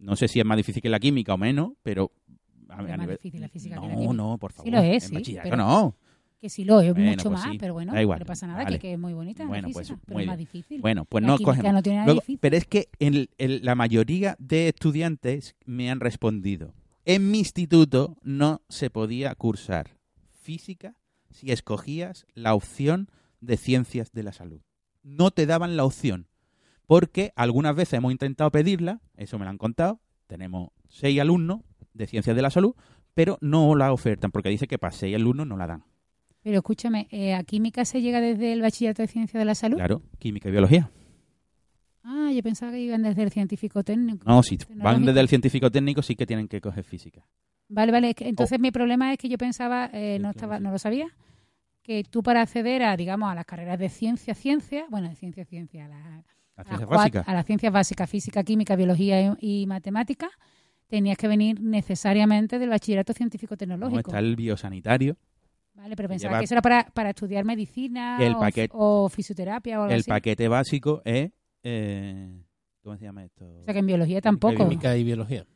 ¿No? sé si es más difícil que la química o menos, pero... a- Es a más nivel- difícil la física que no, la química. no, por favor. Sí lo es, en sí, pero- no. Que sí lo es Bueno, mucho pues más, sí, pero bueno, igual, no pasa nada, vale. que, que es muy bonita Bueno, la pues, física, pero muy es más difícil. Bueno, pues La no cogemos. no tiene nada Luego- difícil. pero es que en el- la mayoría de estudiantes me han respondido. En mi instituto no se podía cursar física si escogías la opción de ciencias de la salud. No te daban la opción. Porque algunas veces hemos intentado pedirla, eso me lo han contado, tenemos seis alumnos de ciencias de la salud, pero no la ofertan porque dice que para seis alumnos no la dan. Pero escúchame, eh, ¿a química se llega desde el bachillerato de ciencia de la salud? Claro, química y biología. Ah, yo pensaba que iban desde el científico técnico. No, si van desde el científico técnico sí que tienen que coger física. Vale, vale. que entonces mi problema es que yo pensaba, eh, no, estaba, no lo sabía, que tú para acceder a, digamos, a las carreras de ciencia, ciencia, bueno, de ciencia, ciencia, a, la- a las cuat- básica. a las ciencias básicas, física, química, biología y, y matemática, tenías que venir necesariamente del bachillerato No, científico-tecnológico. está el biosanitario, Vale, pero pensaba que eso era para, para estudiar medicina El o, paquete- o fisioterapia o algo el así. paquete básico es... eh, ¿Cómo se llama esto? O sea que en biología tampoco. Química y biología.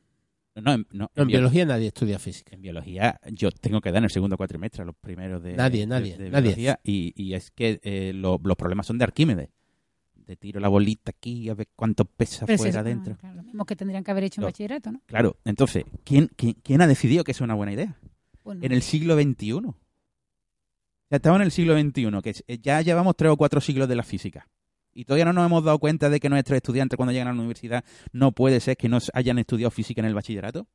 No, en, no, No, en en bio- biología nadie estudia física. en biología yo tengo que dar en el segundo cuatrimestre a los primeros de, Nadie, de- nadie, de nadie. biología y, y es que eh, lo- los problemas son de Arquímedes. Te tiro la bolita aquí a ver cuánto pesa Pero fuera eso, dentro. claro, lo mismo que tendrían que haber hecho en No. bachillerato, ¿no? Claro, entonces, ¿quién, quién, quién ha decidido que es una buena idea? Bueno, En el siglo XXI. Ya estamos en el siglo XXI, que eh, ya llevamos tres o cuatro siglos de la física. Y todavía no nos hemos dado cuenta de que nuestros estudiantes cuando llegan a la universidad no puede ser que no hayan estudiado física en el bachillerato.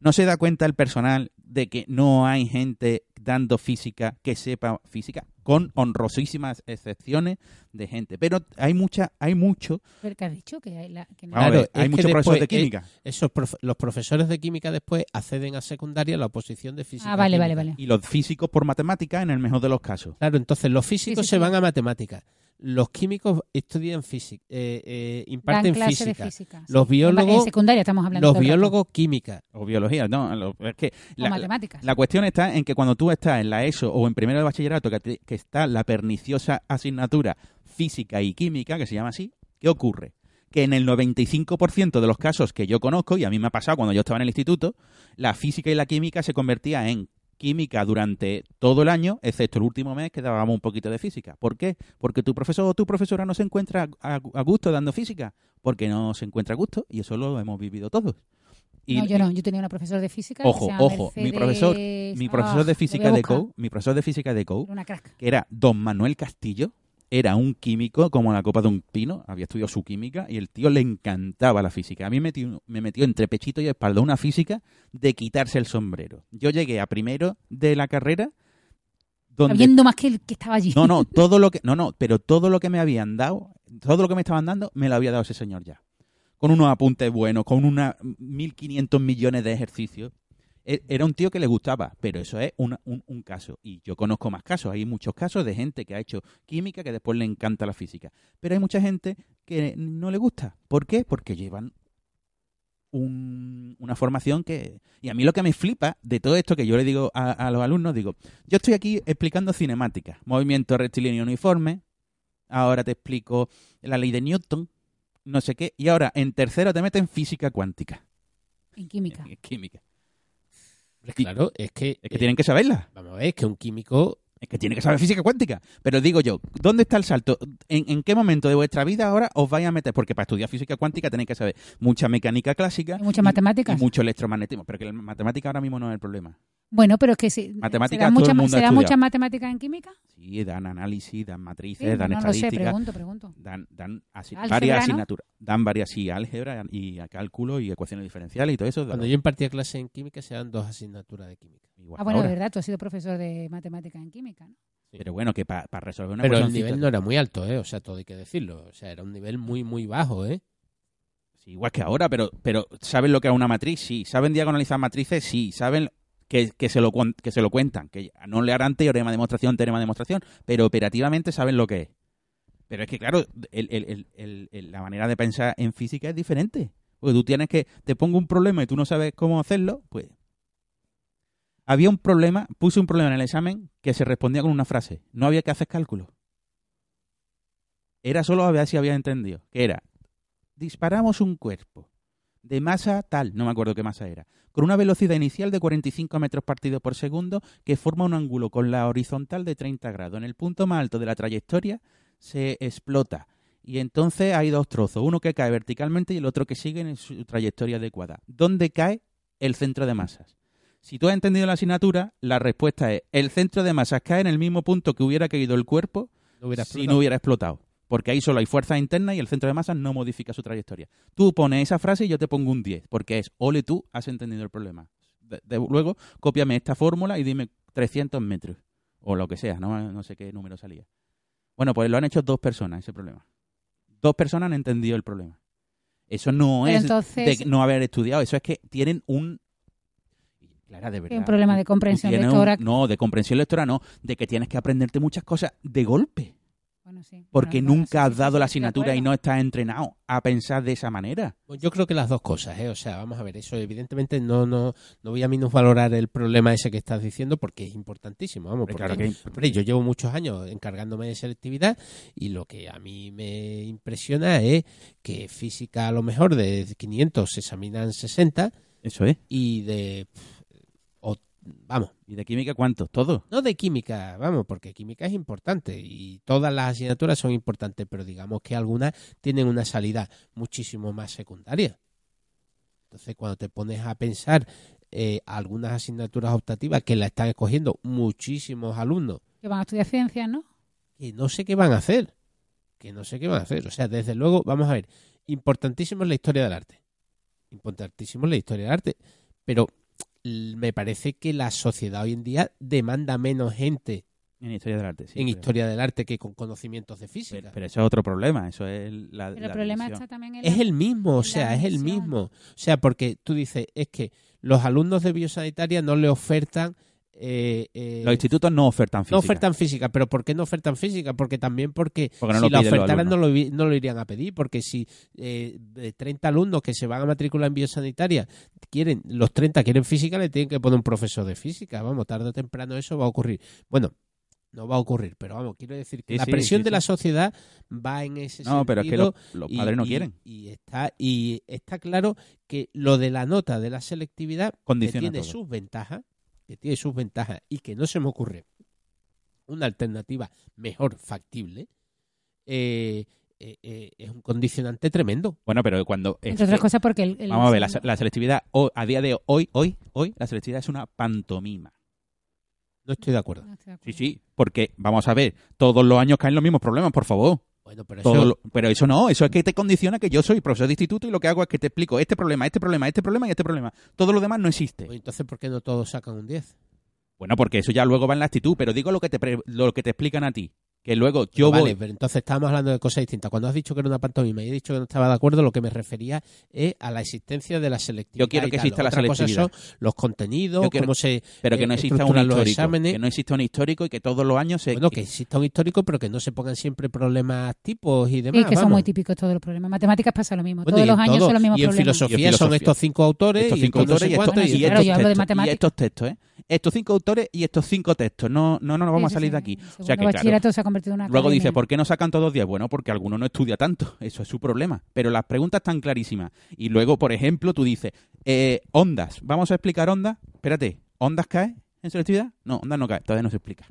¿No se da cuenta el personal de que no hay gente dando física que sepa física? Con honrosísimas excepciones de gente. Pero hay mucha, hay mucho. pero ¿qué has dicho? Que hay, la, que no- Claro, hay que muchos profesores de química. Esos profe- los profesores de química después acceden a secundaria a la oposición de física. Ah, vale, vale, vale. Y los físicos por matemática en el mejor de los casos. Claro, entonces los físicos sí, se sí. van a matemáticas, los químicos estudian física, eh, eh, Dan imparten clase física, de física. los biólogos- En secundaria estamos hablando. los biólogos química. O biología, no. lo- es que O la- matemáticas. La cuestión está en que cuando tú estás en la ESO o en primero de bachillerato, que, te- que está la perniciosa asignatura física y química, que se llama así, ¿qué ocurre? Que en el 95% de los casos que yo conozco, y a mí me ha pasado cuando yo estaba en el instituto, la física y la química se convertía en química durante todo el año, excepto el último mes que dábamos un poquito de física. ¿Por qué? Porque tu profesor o tu profesora no se encuentra a, gusto dando física, porque no se encuentra a gusto, y eso lo hemos vivido todos. Y- no, yo no. Yo tenía una profesora de física. que Ojo, ojo, mi profesor, mi profesor Ah, de lo física de. COU, mi profesor de física de COU, que era don Manuel Castillo, era un químico como la copa de un pino, había estudiado su química y el tío le encantaba la física. A mí me metió, me metió entre pechito y espalda una física de quitarse el sombrero. Yo llegué a primero de la carrera donde Sabiendo más que el que estaba allí. no, no, *laughs* todo lo que no, no, pero todo lo que me habían dado, todo lo que me estaban dando me lo había dado ese señor ya. Con unos apuntes buenos, con una 1500 millones de ejercicios. E- Era un tío que le gustaba, pero eso es un, un caso. Y yo conozco más casos. Hay muchos casos de gente que ha hecho química que después le encanta la física. Pero hay mucha gente que no le gusta. ¿Por qué? Porque llevan un- una formación que... Y a mí lo que me flipa de todo esto que yo le digo a, a los alumnos, digo, yo estoy aquí explicando cinemática, movimiento rectilíneo uniforme, ahora te explico la ley de Newton, no sé qué, y ahora en tercero te meten física cuántica, En química. en química. Claro, es que, Es que eh, tienen que saberla, vamos a ver, es que un químico es que tiene que saber física cuántica. Pero digo yo, ¿dónde está el salto? ¿En, en qué momento de vuestra vida ahora os vais a meter? Porque para estudiar física cuántica tenéis que saber mucha mecánica clásica matemáticas. y mucho electromagnetismo, pero que la matemática ahora mismo no es el problema. Bueno, pero es que sí. Matemáticas ¿será todo mucha, el mundo ha ¿será estudiado. mucha matemática en química? Sí, dan análisis, dan matrices, Sí, dan no lo sé, estadística, pregunto, pregunto. dan, varias ¿no? asignaturas. Dan varias, sí, álgebra y a cálculo y ecuaciones diferenciales y todo eso. Cuando yo impartía clases en química se dan dos asignaturas de química. Igual Ah, bueno, de verdad, tú has sido profesor de matemática en química, ¿no? Pero bueno, que para resolver una Pero el nivel no era muy alto, ¿eh? O sea, todo hay que decirlo. O sea, era un nivel muy, muy bajo, ¿eh? Sí, igual que ahora, pero, pero ¿saben lo que es una matriz? Sí. ¿Saben diagonalizar matrices? Sí. ¿Saben que, que, se, lo, que se lo cuentan? Que no le harán teorema, demostración, teorema, demostración, pero operativamente saben lo que es. Pero es que, claro, el- el- el- la manera de pensar en física es diferente. Porque tú tienes que, te pongo un problema y tú no sabes cómo hacerlo, pues... Había un problema, puse un problema en el examen que se respondía con una frase. No había que hacer cálculos. Era solo a ver si había entendido. Que era, disparamos un cuerpo de masa tal, no me acuerdo qué masa era, con una velocidad inicial de 45 metros partido por segundo que forma un ángulo con la horizontal de 30 grados. En el punto más alto de la trayectoria se explota. Y entonces hay dos trozos, uno que cae verticalmente y el otro que sigue en su trayectoria adecuada. ¿Dónde cae el centro de masas? Si tú has entendido la asignatura, la respuesta es el centro de masas cae en el mismo punto que hubiera caído el cuerpo No hubiera si no hubiera explotado. Porque ahí solo hay fuerza interna y el centro de masas no modifica su trayectoria. Tú pones esa frase y yo te pongo un 10, porque es, ole tú, has entendido el problema. De- de- luego, cópiame esta fórmula y dime 300 metros, o lo que sea, no, no sé qué número salía. Bueno, pues lo han hecho dos personas, ese problema. Dos personas han entendido el problema. Eso no Pero es entonces- de no haber estudiado, eso es que tienen un... Clara, de verdad. un problema de comprensión un- lectora. No, de comprensión lectora no, de que tienes que aprenderte muchas cosas de golpe. Bueno, sí. Porque Bueno, bueno, nunca sí, has dado sí, la asignatura y no estás entrenado a pensar de esa manera. Pues yo creo que las dos cosas, ¿eh? O sea, vamos a ver, eso evidentemente no, no, no voy a minusvalorar el problema ese que estás diciendo porque es importantísimo, vamos, porque, Claro que- hombre, yo llevo muchos años encargándome de selectividad y lo que a mí me impresiona es que física a lo mejor de 500 se examinan 60 Eso es. y de vamos, ¿Y de química cuántos? ¿Todos? no de química, vamos, porque química es importante y todas las asignaturas son importantes, pero digamos que algunas tienen una salida muchísimo más secundaria. Entonces, cuando te pones a pensar eh, algunas asignaturas optativas que la están escogiendo muchísimos alumnos, Que van a estudiar ciencias, ¿no? que no sé qué van a hacer, que no sé qué van a hacer. O sea, desde luego, vamos a ver, importantísimo es la historia del arte, importantísimo es la historia del arte, pero me parece que la sociedad hoy en día demanda menos gente En historia del arte, sí. en pero- historia del arte que con conocimientos de física. Pero, pero eso es otro problema, eso es la, Pero la el problema está también en es la- el mismo, o sea, es el mismo. O sea, porque tú dices, es que los alumnos de biosanitaria no le ofertan... eh, eh, Los institutos no ofertan física. no ofertan física, pero ¿por qué no ofertan física? Porque también porque, Porque no si la ofertaran no lo, no lo irían a pedir, porque si eh, de 30 alumnos que se van a matricular en biosanitaria quieren, los 30 quieren física, le tienen que poner un profesor de física, vamos, tarde o temprano eso va a ocurrir. Bueno, no va a ocurrir, pero vamos, quiero decir que Sí, la presión sí, de la sociedad va en ese No, pero es que sentido los, y- padres no quieren. Y está, y está claro que lo de la nota de la selectividad que tiene todo. sus ventajas, que tiene sus ventajas y que no se me ocurre una alternativa mejor factible, eh, eh, eh, es un condicionante tremendo. Bueno, pero cuando... Entre otras cosas porque el, el vamos a ver, la, selectividad a día de hoy, hoy, hoy, la selectividad es una pantomima. No estoy de acuerdo. No estoy de Sí, sí, porque vamos a ver, todos los años caen los mismos problemas, por favor. Bueno, pero Todo eso, lo- pero eso no, eso es que te condiciona que yo soy profesor de instituto y lo que hago es que te explico este problema, este problema, este problema y este problema. Todo lo demás no existe. pues entonces, ¿por qué no todos sacan un 10? Bueno, porque eso ya luego va en la actitud, pero digo lo que te, lo que te explican a ti. Que luego yo vale, voy... pero entonces estábamos hablando de cosas distintas. Cuando has dicho que era una pantomima y he dicho que no estaba de acuerdo, lo que me refería es a la existencia de la selectividad. Yo quiero y que exista la Otra cosa selectividad. son los contenidos, quiero- cómo se Pero que eh, no exista un histórico. exámenes. Que no exista un histórico y que todos los años se... Bueno, que exista un histórico, pero que no se pongan siempre problemas tipos y demás. Sí, que son muy típicos todos los problemas. En matemáticas pasa lo mismo. Bueno, todos y los años todo. son los mismos Y en problemas. filosofía, Y en son filosofía. estos cinco autores estos y cinco no autores sé y estos, y y estos textos, y matemáticas. estos textos, ¿eh? Estos cinco autores y estos cinco textos. No, no, no nos vamos Sí, a salir sí, de aquí. O sea que, claro, convertido en una Luego dice. ¿por qué no sacan todos 10? Bueno, porque alguno no estudia tanto. *laughs* Eso es su problema. Pero las preguntas están clarísimas. Y luego, por ejemplo, tú dices, eh, ondas. Vamos a explicar ondas. Espérate, ¿ondas cae en selectividad? No, ondas no cae. Todavía no se explica.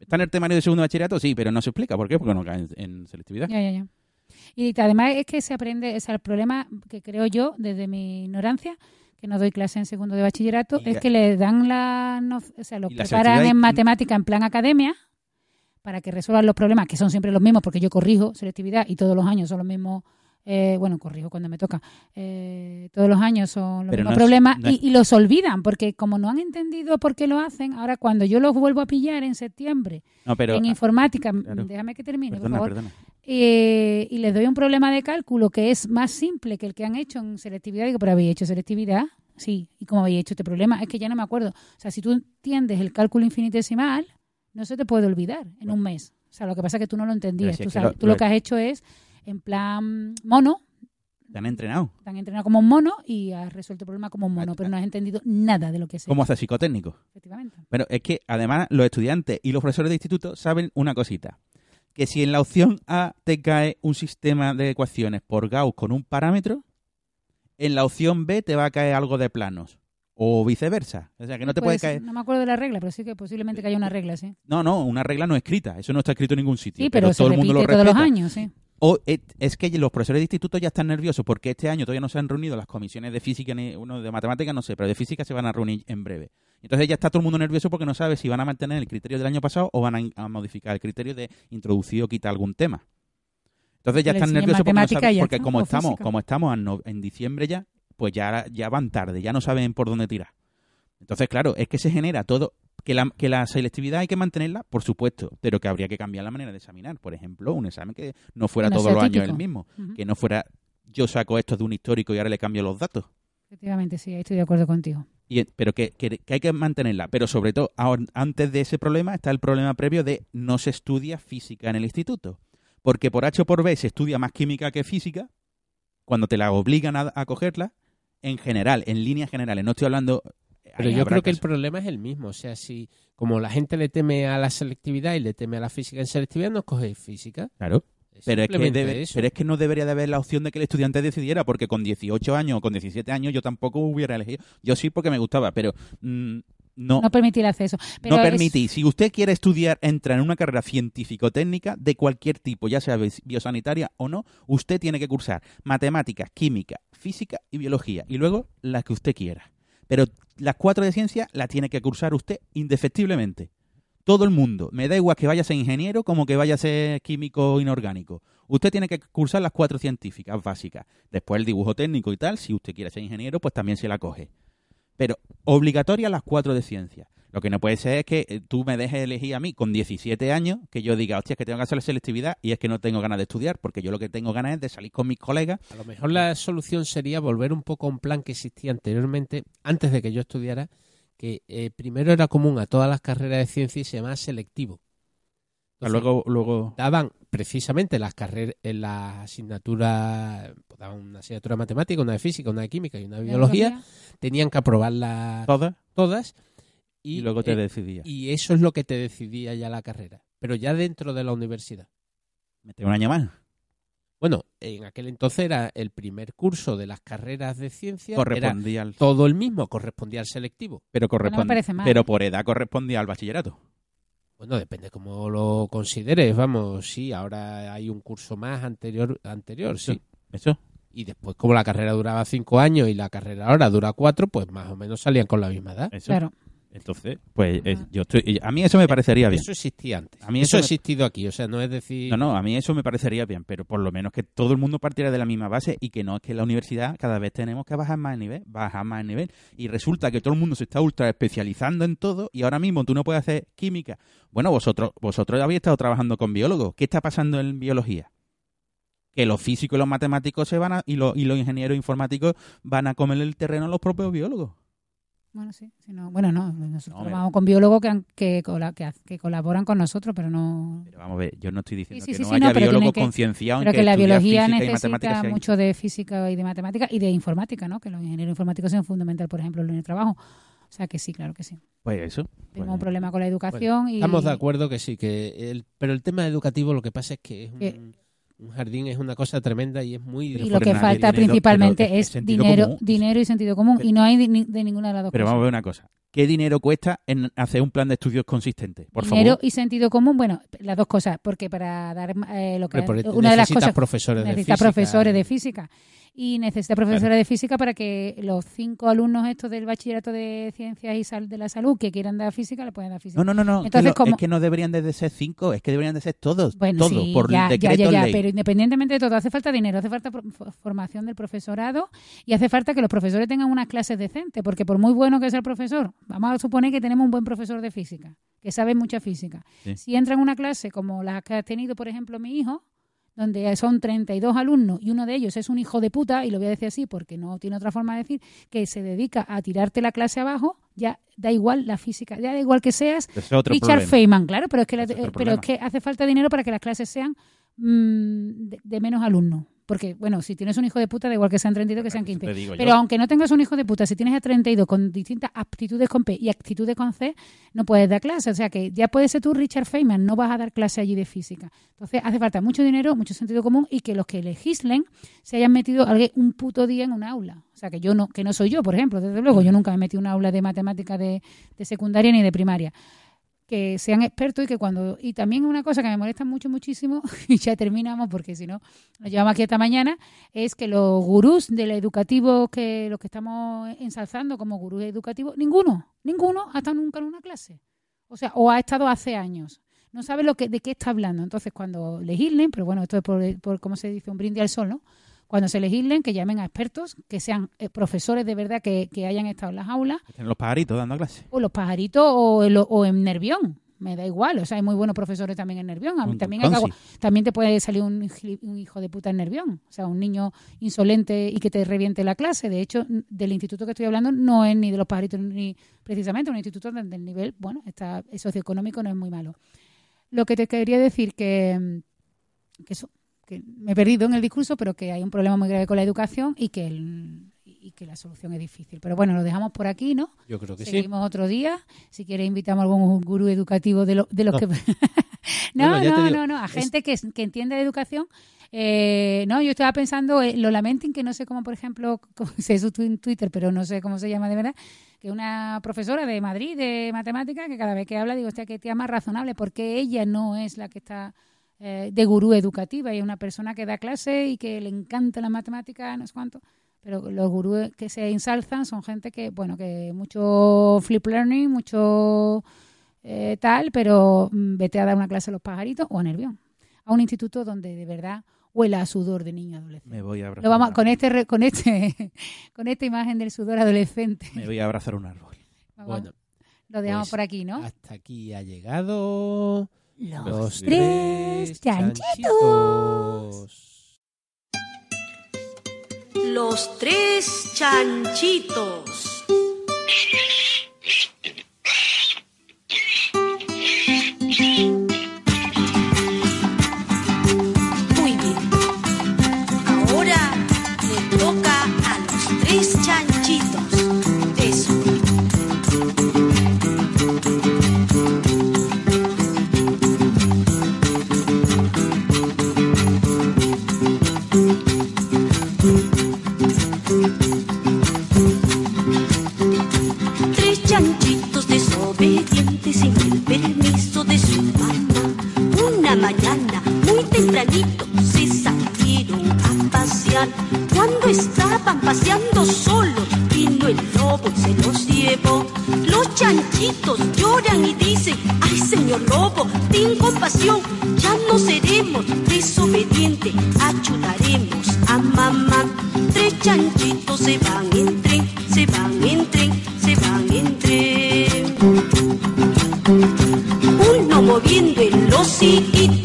¿Está en el temario de segundo bachillerato? Sí, pero no se explica. ¿Por qué? Porque no cae en, en selectividad. Ya, ya, ya. Y además es que se aprende, o sea, el problema que creo yo, desde mi ignorancia, que no doy clase en segundo de bachillerato, Y es que le dan la, no- o sea, los preparan en matemática en plan academia para que resuelvan los problemas, que son siempre los mismos, porque yo corrijo selectividad y todos los años son los mismos, eh, bueno, corrijo cuando me toca, eh, todos los años son los Pero mismos no es- problemas no es- y, y los olvidan, porque como no han entendido por qué lo hacen, ahora cuando yo los vuelvo a pillar en septiembre No, pero... en informática, claro. déjame que termine, Perdona, por favor, eh, y les doy un problema de cálculo que es más simple que el que han hecho en selectividad, digo, pero habéis hecho selectividad, sí, ¿y cómo habéis hecho este problema? Es que ya no me acuerdo. O sea, si tú entiendes el cálculo infinitesimal, no se te puede olvidar en un mes. O sea, lo que pasa es que tú no lo entendías. si Tú, sabes- lo- tú lo lo- que has hecho es, en plan mono, Te han entrenado. te han entrenado como un mono y has resuelto el problema como un mono, pero no has entendido nada de lo que es. ¿Cómo hace psicotécnico? Efectivamente. Pero es que además los estudiantes y los profesores de instituto saben una cosita. Que si en la opción A te cae un sistema de ecuaciones por Gauss con un parámetro, en la opción B te va a caer algo de planos. O viceversa. O sea, que no te puede Pues, caer... No me acuerdo de la regla, pero sí que posiblemente que haya una regla, sí. No, no, una regla no escrita. Eso no está escrito en ningún sitio. Sí, pero, todo se el repite mundo lo todos los años, sí. O es, es que los profesores de instituto ya están nerviosos porque este año todavía no se han reunido las comisiones de física ni uno de matemáticas, no sé, pero de física se van a reunir en breve. Entonces ya está todo el mundo nervioso porque no sabe si van a mantener el criterio del año pasado o van a, modificar el criterio de introducir o quitar algún tema. Entonces ya están nerviosos porque, no saben- porque como estamos, como estamos en, no- en diciembre ya, pues ya, ya van tarde, ya no saben por dónde tirar. Entonces, claro, es que se genera todo. Que la, que la selectividad hay que mantenerla, por supuesto, pero que habría que cambiar la manera de examinar. Por ejemplo, un examen que no fuera no todos los años el mismo. Que no fuera yo saco esto de un histórico y ahora le cambio los datos. Efectivamente, sí, ahí estoy de acuerdo contigo. Y, pero que, que- que hay que mantenerla. Pero sobre todo, ahora- antes de ese problema está el problema previo de no se estudia física en el instituto. Porque por H o por B se estudia más química que física, cuando te la obligan a, a cogerla, en general, en líneas generales. No estoy hablando... Pero yo creo que el problema es el mismo. O sea, si como la gente le teme a la selectividad y le teme a la física en selectividad, no coge física. Claro. Pero es, que Simplemente debe- eso. pero es que no debería de haber la opción de que el estudiante decidiera, porque con 18 años o con 17 años yo tampoco hubiera elegido. Yo sí porque me gustaba, pero mm, no, no permitir acceso. Pero no es- permitís. Si usted quiere estudiar, entrar en una carrera científico-técnica de cualquier tipo, ya sea biosanitaria o no, usted tiene que cursar matemáticas, química, física y biología. Y luego las que usted quiera. Pero las cuatro de ciencia las tiene que cursar usted indefectiblemente. Todo el mundo. Me da igual que vaya a ser ingeniero como que vaya a ser químico inorgánico. Usted tiene que cursar las cuatro científicas básicas. Después el dibujo técnico y tal. Si usted quiere ser ingeniero, pues también se la coge. Pero obligatoria las cuatro de ciencia. Lo que no puede ser es que eh, tú me dejes elegir a mí con 17 años, que yo diga, hostia, que tengo que hacer la selectividad y es que no tengo ganas de estudiar, porque yo lo que tengo ganas es de salir con mis colegas. A lo mejor la solución sería volver un poco a un plan que existía anteriormente, antes de que yo estudiara, que eh, primero era común a todas las carreras de ciencia y se llamaba selectivo. Entonces, Luego, luego. daban precisamente las carreras en las asignaturas, pues, daban una asignatura de matemática, una de física, una de química y una de biología, tenían que aprobarlas Todas. todas Y, y, luego te eh, decidías. y eso es lo que te decidía ya la carrera, pero ya dentro de la universidad. Un año más. Bueno, en aquel entonces era el primer curso de las carreras de ciencia, era Correspondía al. todo el mismo, correspondía al selectivo. Pero, corresponde, parece mal, pero ¿eh? por edad correspondía al bachillerato. Bueno, depende cómo lo consideres, vamos, sí, ahora hay un curso más anterior, anterior, sí. Eso. Y después, como la carrera duraba cinco años y la carrera ahora dura cuatro, pues más o menos salían con la misma edad. Eso. Claro. Entonces, pues yo estoy, a mí eso me parecería bien. Eso existía antes. A mí eso eso ha me- existido aquí, o sea, no es decir... No, no, a mí eso me parecería bien, pero por lo menos que todo el mundo partiera de la misma base y que no es que en la universidad cada vez tenemos que bajar más el nivel, bajar más el nivel. Y resulta que todo el mundo se está ultra especializando en todo y ahora mismo tú no puedes hacer química. Bueno, vosotros, vosotros habéis estado trabajando con biólogos. ¿Qué está pasando en biología? Que los físicos y los matemáticos se van a, y, los, y los ingenieros informáticos van a comer el terreno a los propios biólogos. Bueno, sí. si no- bueno, no. Nosotros No, trabajamos con biólogos que, han- que, cola- que, que colaboran con nosotros, pero no. Pero vamos a ver, yo no estoy diciendo Sí, sí, que sí, no haya biólogos que- concienciados en Pero que la biología necesita mucho de física y de matemática y de informática, ¿no? Que los ingenieros informáticos son fundamental, por ejemplo, en el trabajo. O sea que sí, claro que sí. Pues eso. Tenemos pues- un problema con la educación y. Estamos de acuerdo que sí, que el, pero el tema educativo lo que pasa es que es un, Que- un jardín, es una cosa tremenda y es muy... Y lo que falta dinero, principalmente es dinero, común. dinero y sentido común. Y no hay ni- de ninguna de las dos Pero cosas. vamos a ver una cosa. ¿Qué dinero cuesta en hacer un plan de estudios consistente? Por dinero favor. y sentido común, bueno, las dos cosas, porque para dar eh, lo que una de las necesitas cosas profesores de necesita física. profesores de física y necesita profesores de física para que los cinco alumnos estos del bachillerato de ciencias y sal de la salud que quieran dar física le puedan dar física. No, no, no, no. Entonces, que lo- Es que no deberían de ser cinco, es que deberían de ser todos. Bueno, todos, sí, por ya, ya, decreto ya, ya, ley. pero independientemente de todo, hace falta dinero, hace falta formación del profesorado y hace falta que los profesores tengan unas clases decentes, porque por muy bueno que sea el profesor, vamos a suponer que tenemos un buen profesor de física, que sabe mucha física. Sí. Si entra en una clase como la que ha tenido, por ejemplo, mi hijo, donde son 32 alumnos y uno de ellos es un hijo de puta, y lo voy a decir así porque no tiene otra forma de decir, que se dedica a tirarte la clase abajo, ya da igual la física, ya da igual que seas es Richard problema. Feynman, claro, pero es que, la- es pero es que hace falta dinero para que las clases sean mm, de, de menos alumnos. Porque, bueno, si tienes un hijo de puta, da igual que sean 32 que sean Eso 15. te digo yo. Pero aunque no tengas un hijo de puta, si tienes a 32 con distintas aptitudes con P y actitudes con C, no puedes dar clase. O sea que ya puedes ser tú Richard Feynman, no vas a dar clase allí de física. Entonces hace falta mucho dinero, mucho sentido común y que los que legislen se hayan metido alguien un puto día en un aula. O sea que yo no, que no soy yo, por ejemplo, desde luego, yo nunca me metí en un aula de matemática de, de secundaria ni de primaria que sean expertos y que cuando y también una cosa que me molesta mucho muchísimo *laughs* y ya terminamos porque si no nos llevamos aquí hasta mañana es que los gurús del educativo que los que estamos ensalzando como gurús educativos ninguno ninguno ha estado nunca en una clase. O sea o ha estado hace años. No sabe lo que de qué está hablando. Entonces cuando legislen pero bueno esto es por, por cómo se dice un brindis al sol no cuando se legislen que llamen a expertos que sean eh, profesores de verdad que, que hayan estado en las aulas Están los pajaritos dando clase. o los pajaritos o, el- o en Nervión. Me da igual, o sea, hay muy buenos profesores también en Nervión. A mí también, hay que también te puede salir un, hijo de puta en Nervión, o sea, un niño insolente y que te reviente la clase. De hecho, del instituto que estoy hablando no es ni de los pajaritos ni precisamente un instituto donde el nivel, bueno, está socioeconómico no es muy malo. Lo que te quería decir que, mm, que eso, que me he perdido en el discurso, pero que hay un problema muy grave con la educación y que el- y que la solución es difícil. Pero bueno, lo dejamos por aquí, ¿no? Yo creo que sí. Seguimos otro día. Si quieres, invitamos a algún gurú educativo de, lo- de los No. que. *laughs* No, Bueno, no, *laughs* no, no, a es- gente que, que entiende de educación. Eh, no, yo estaba pensando, eh, lo lamenting, que no sé cómo, por ejemplo, *laughs* cómo se su en Twitter, pero no sé cómo se llama de verdad, que una profesora de Madrid de matemáticas que cada vez que habla digo, hostia, que tía más razonable, porque ella no es la que está eh, de gurú educativa y es una persona que da clase y que le encanta la matemática, no sé cuánto. Pero los gurús que se ensalzan son gente que, bueno, que mucho flip learning, mucho eh, tal, pero mm, vete a dar una clase a los pajaritos o a Nervión, a un instituto donde de verdad huela a sudor de niño adolescente. Me voy a abrazar Lo vamos, un con árbol. este re- con este *laughs* con esta imagen del sudor adolescente. Me voy a abrazar un árbol. Vamos, Bueno, lo dejamos pues, por aquí, ¿no? hasta aquí ha llegado Los, los tres tres chanchitos. Los tres chanchitos. *laughs* mañana, muy tempranito, se salieron a pasear. Cuando estaban paseando solos, vino el lobo y se los llevó. Los chanchitos lloran y dicen, ay señor lobo, ten compasión, ya no seremos desobedientes, ayudaremos a mamá. Tres chanchitos se van en el hociquito,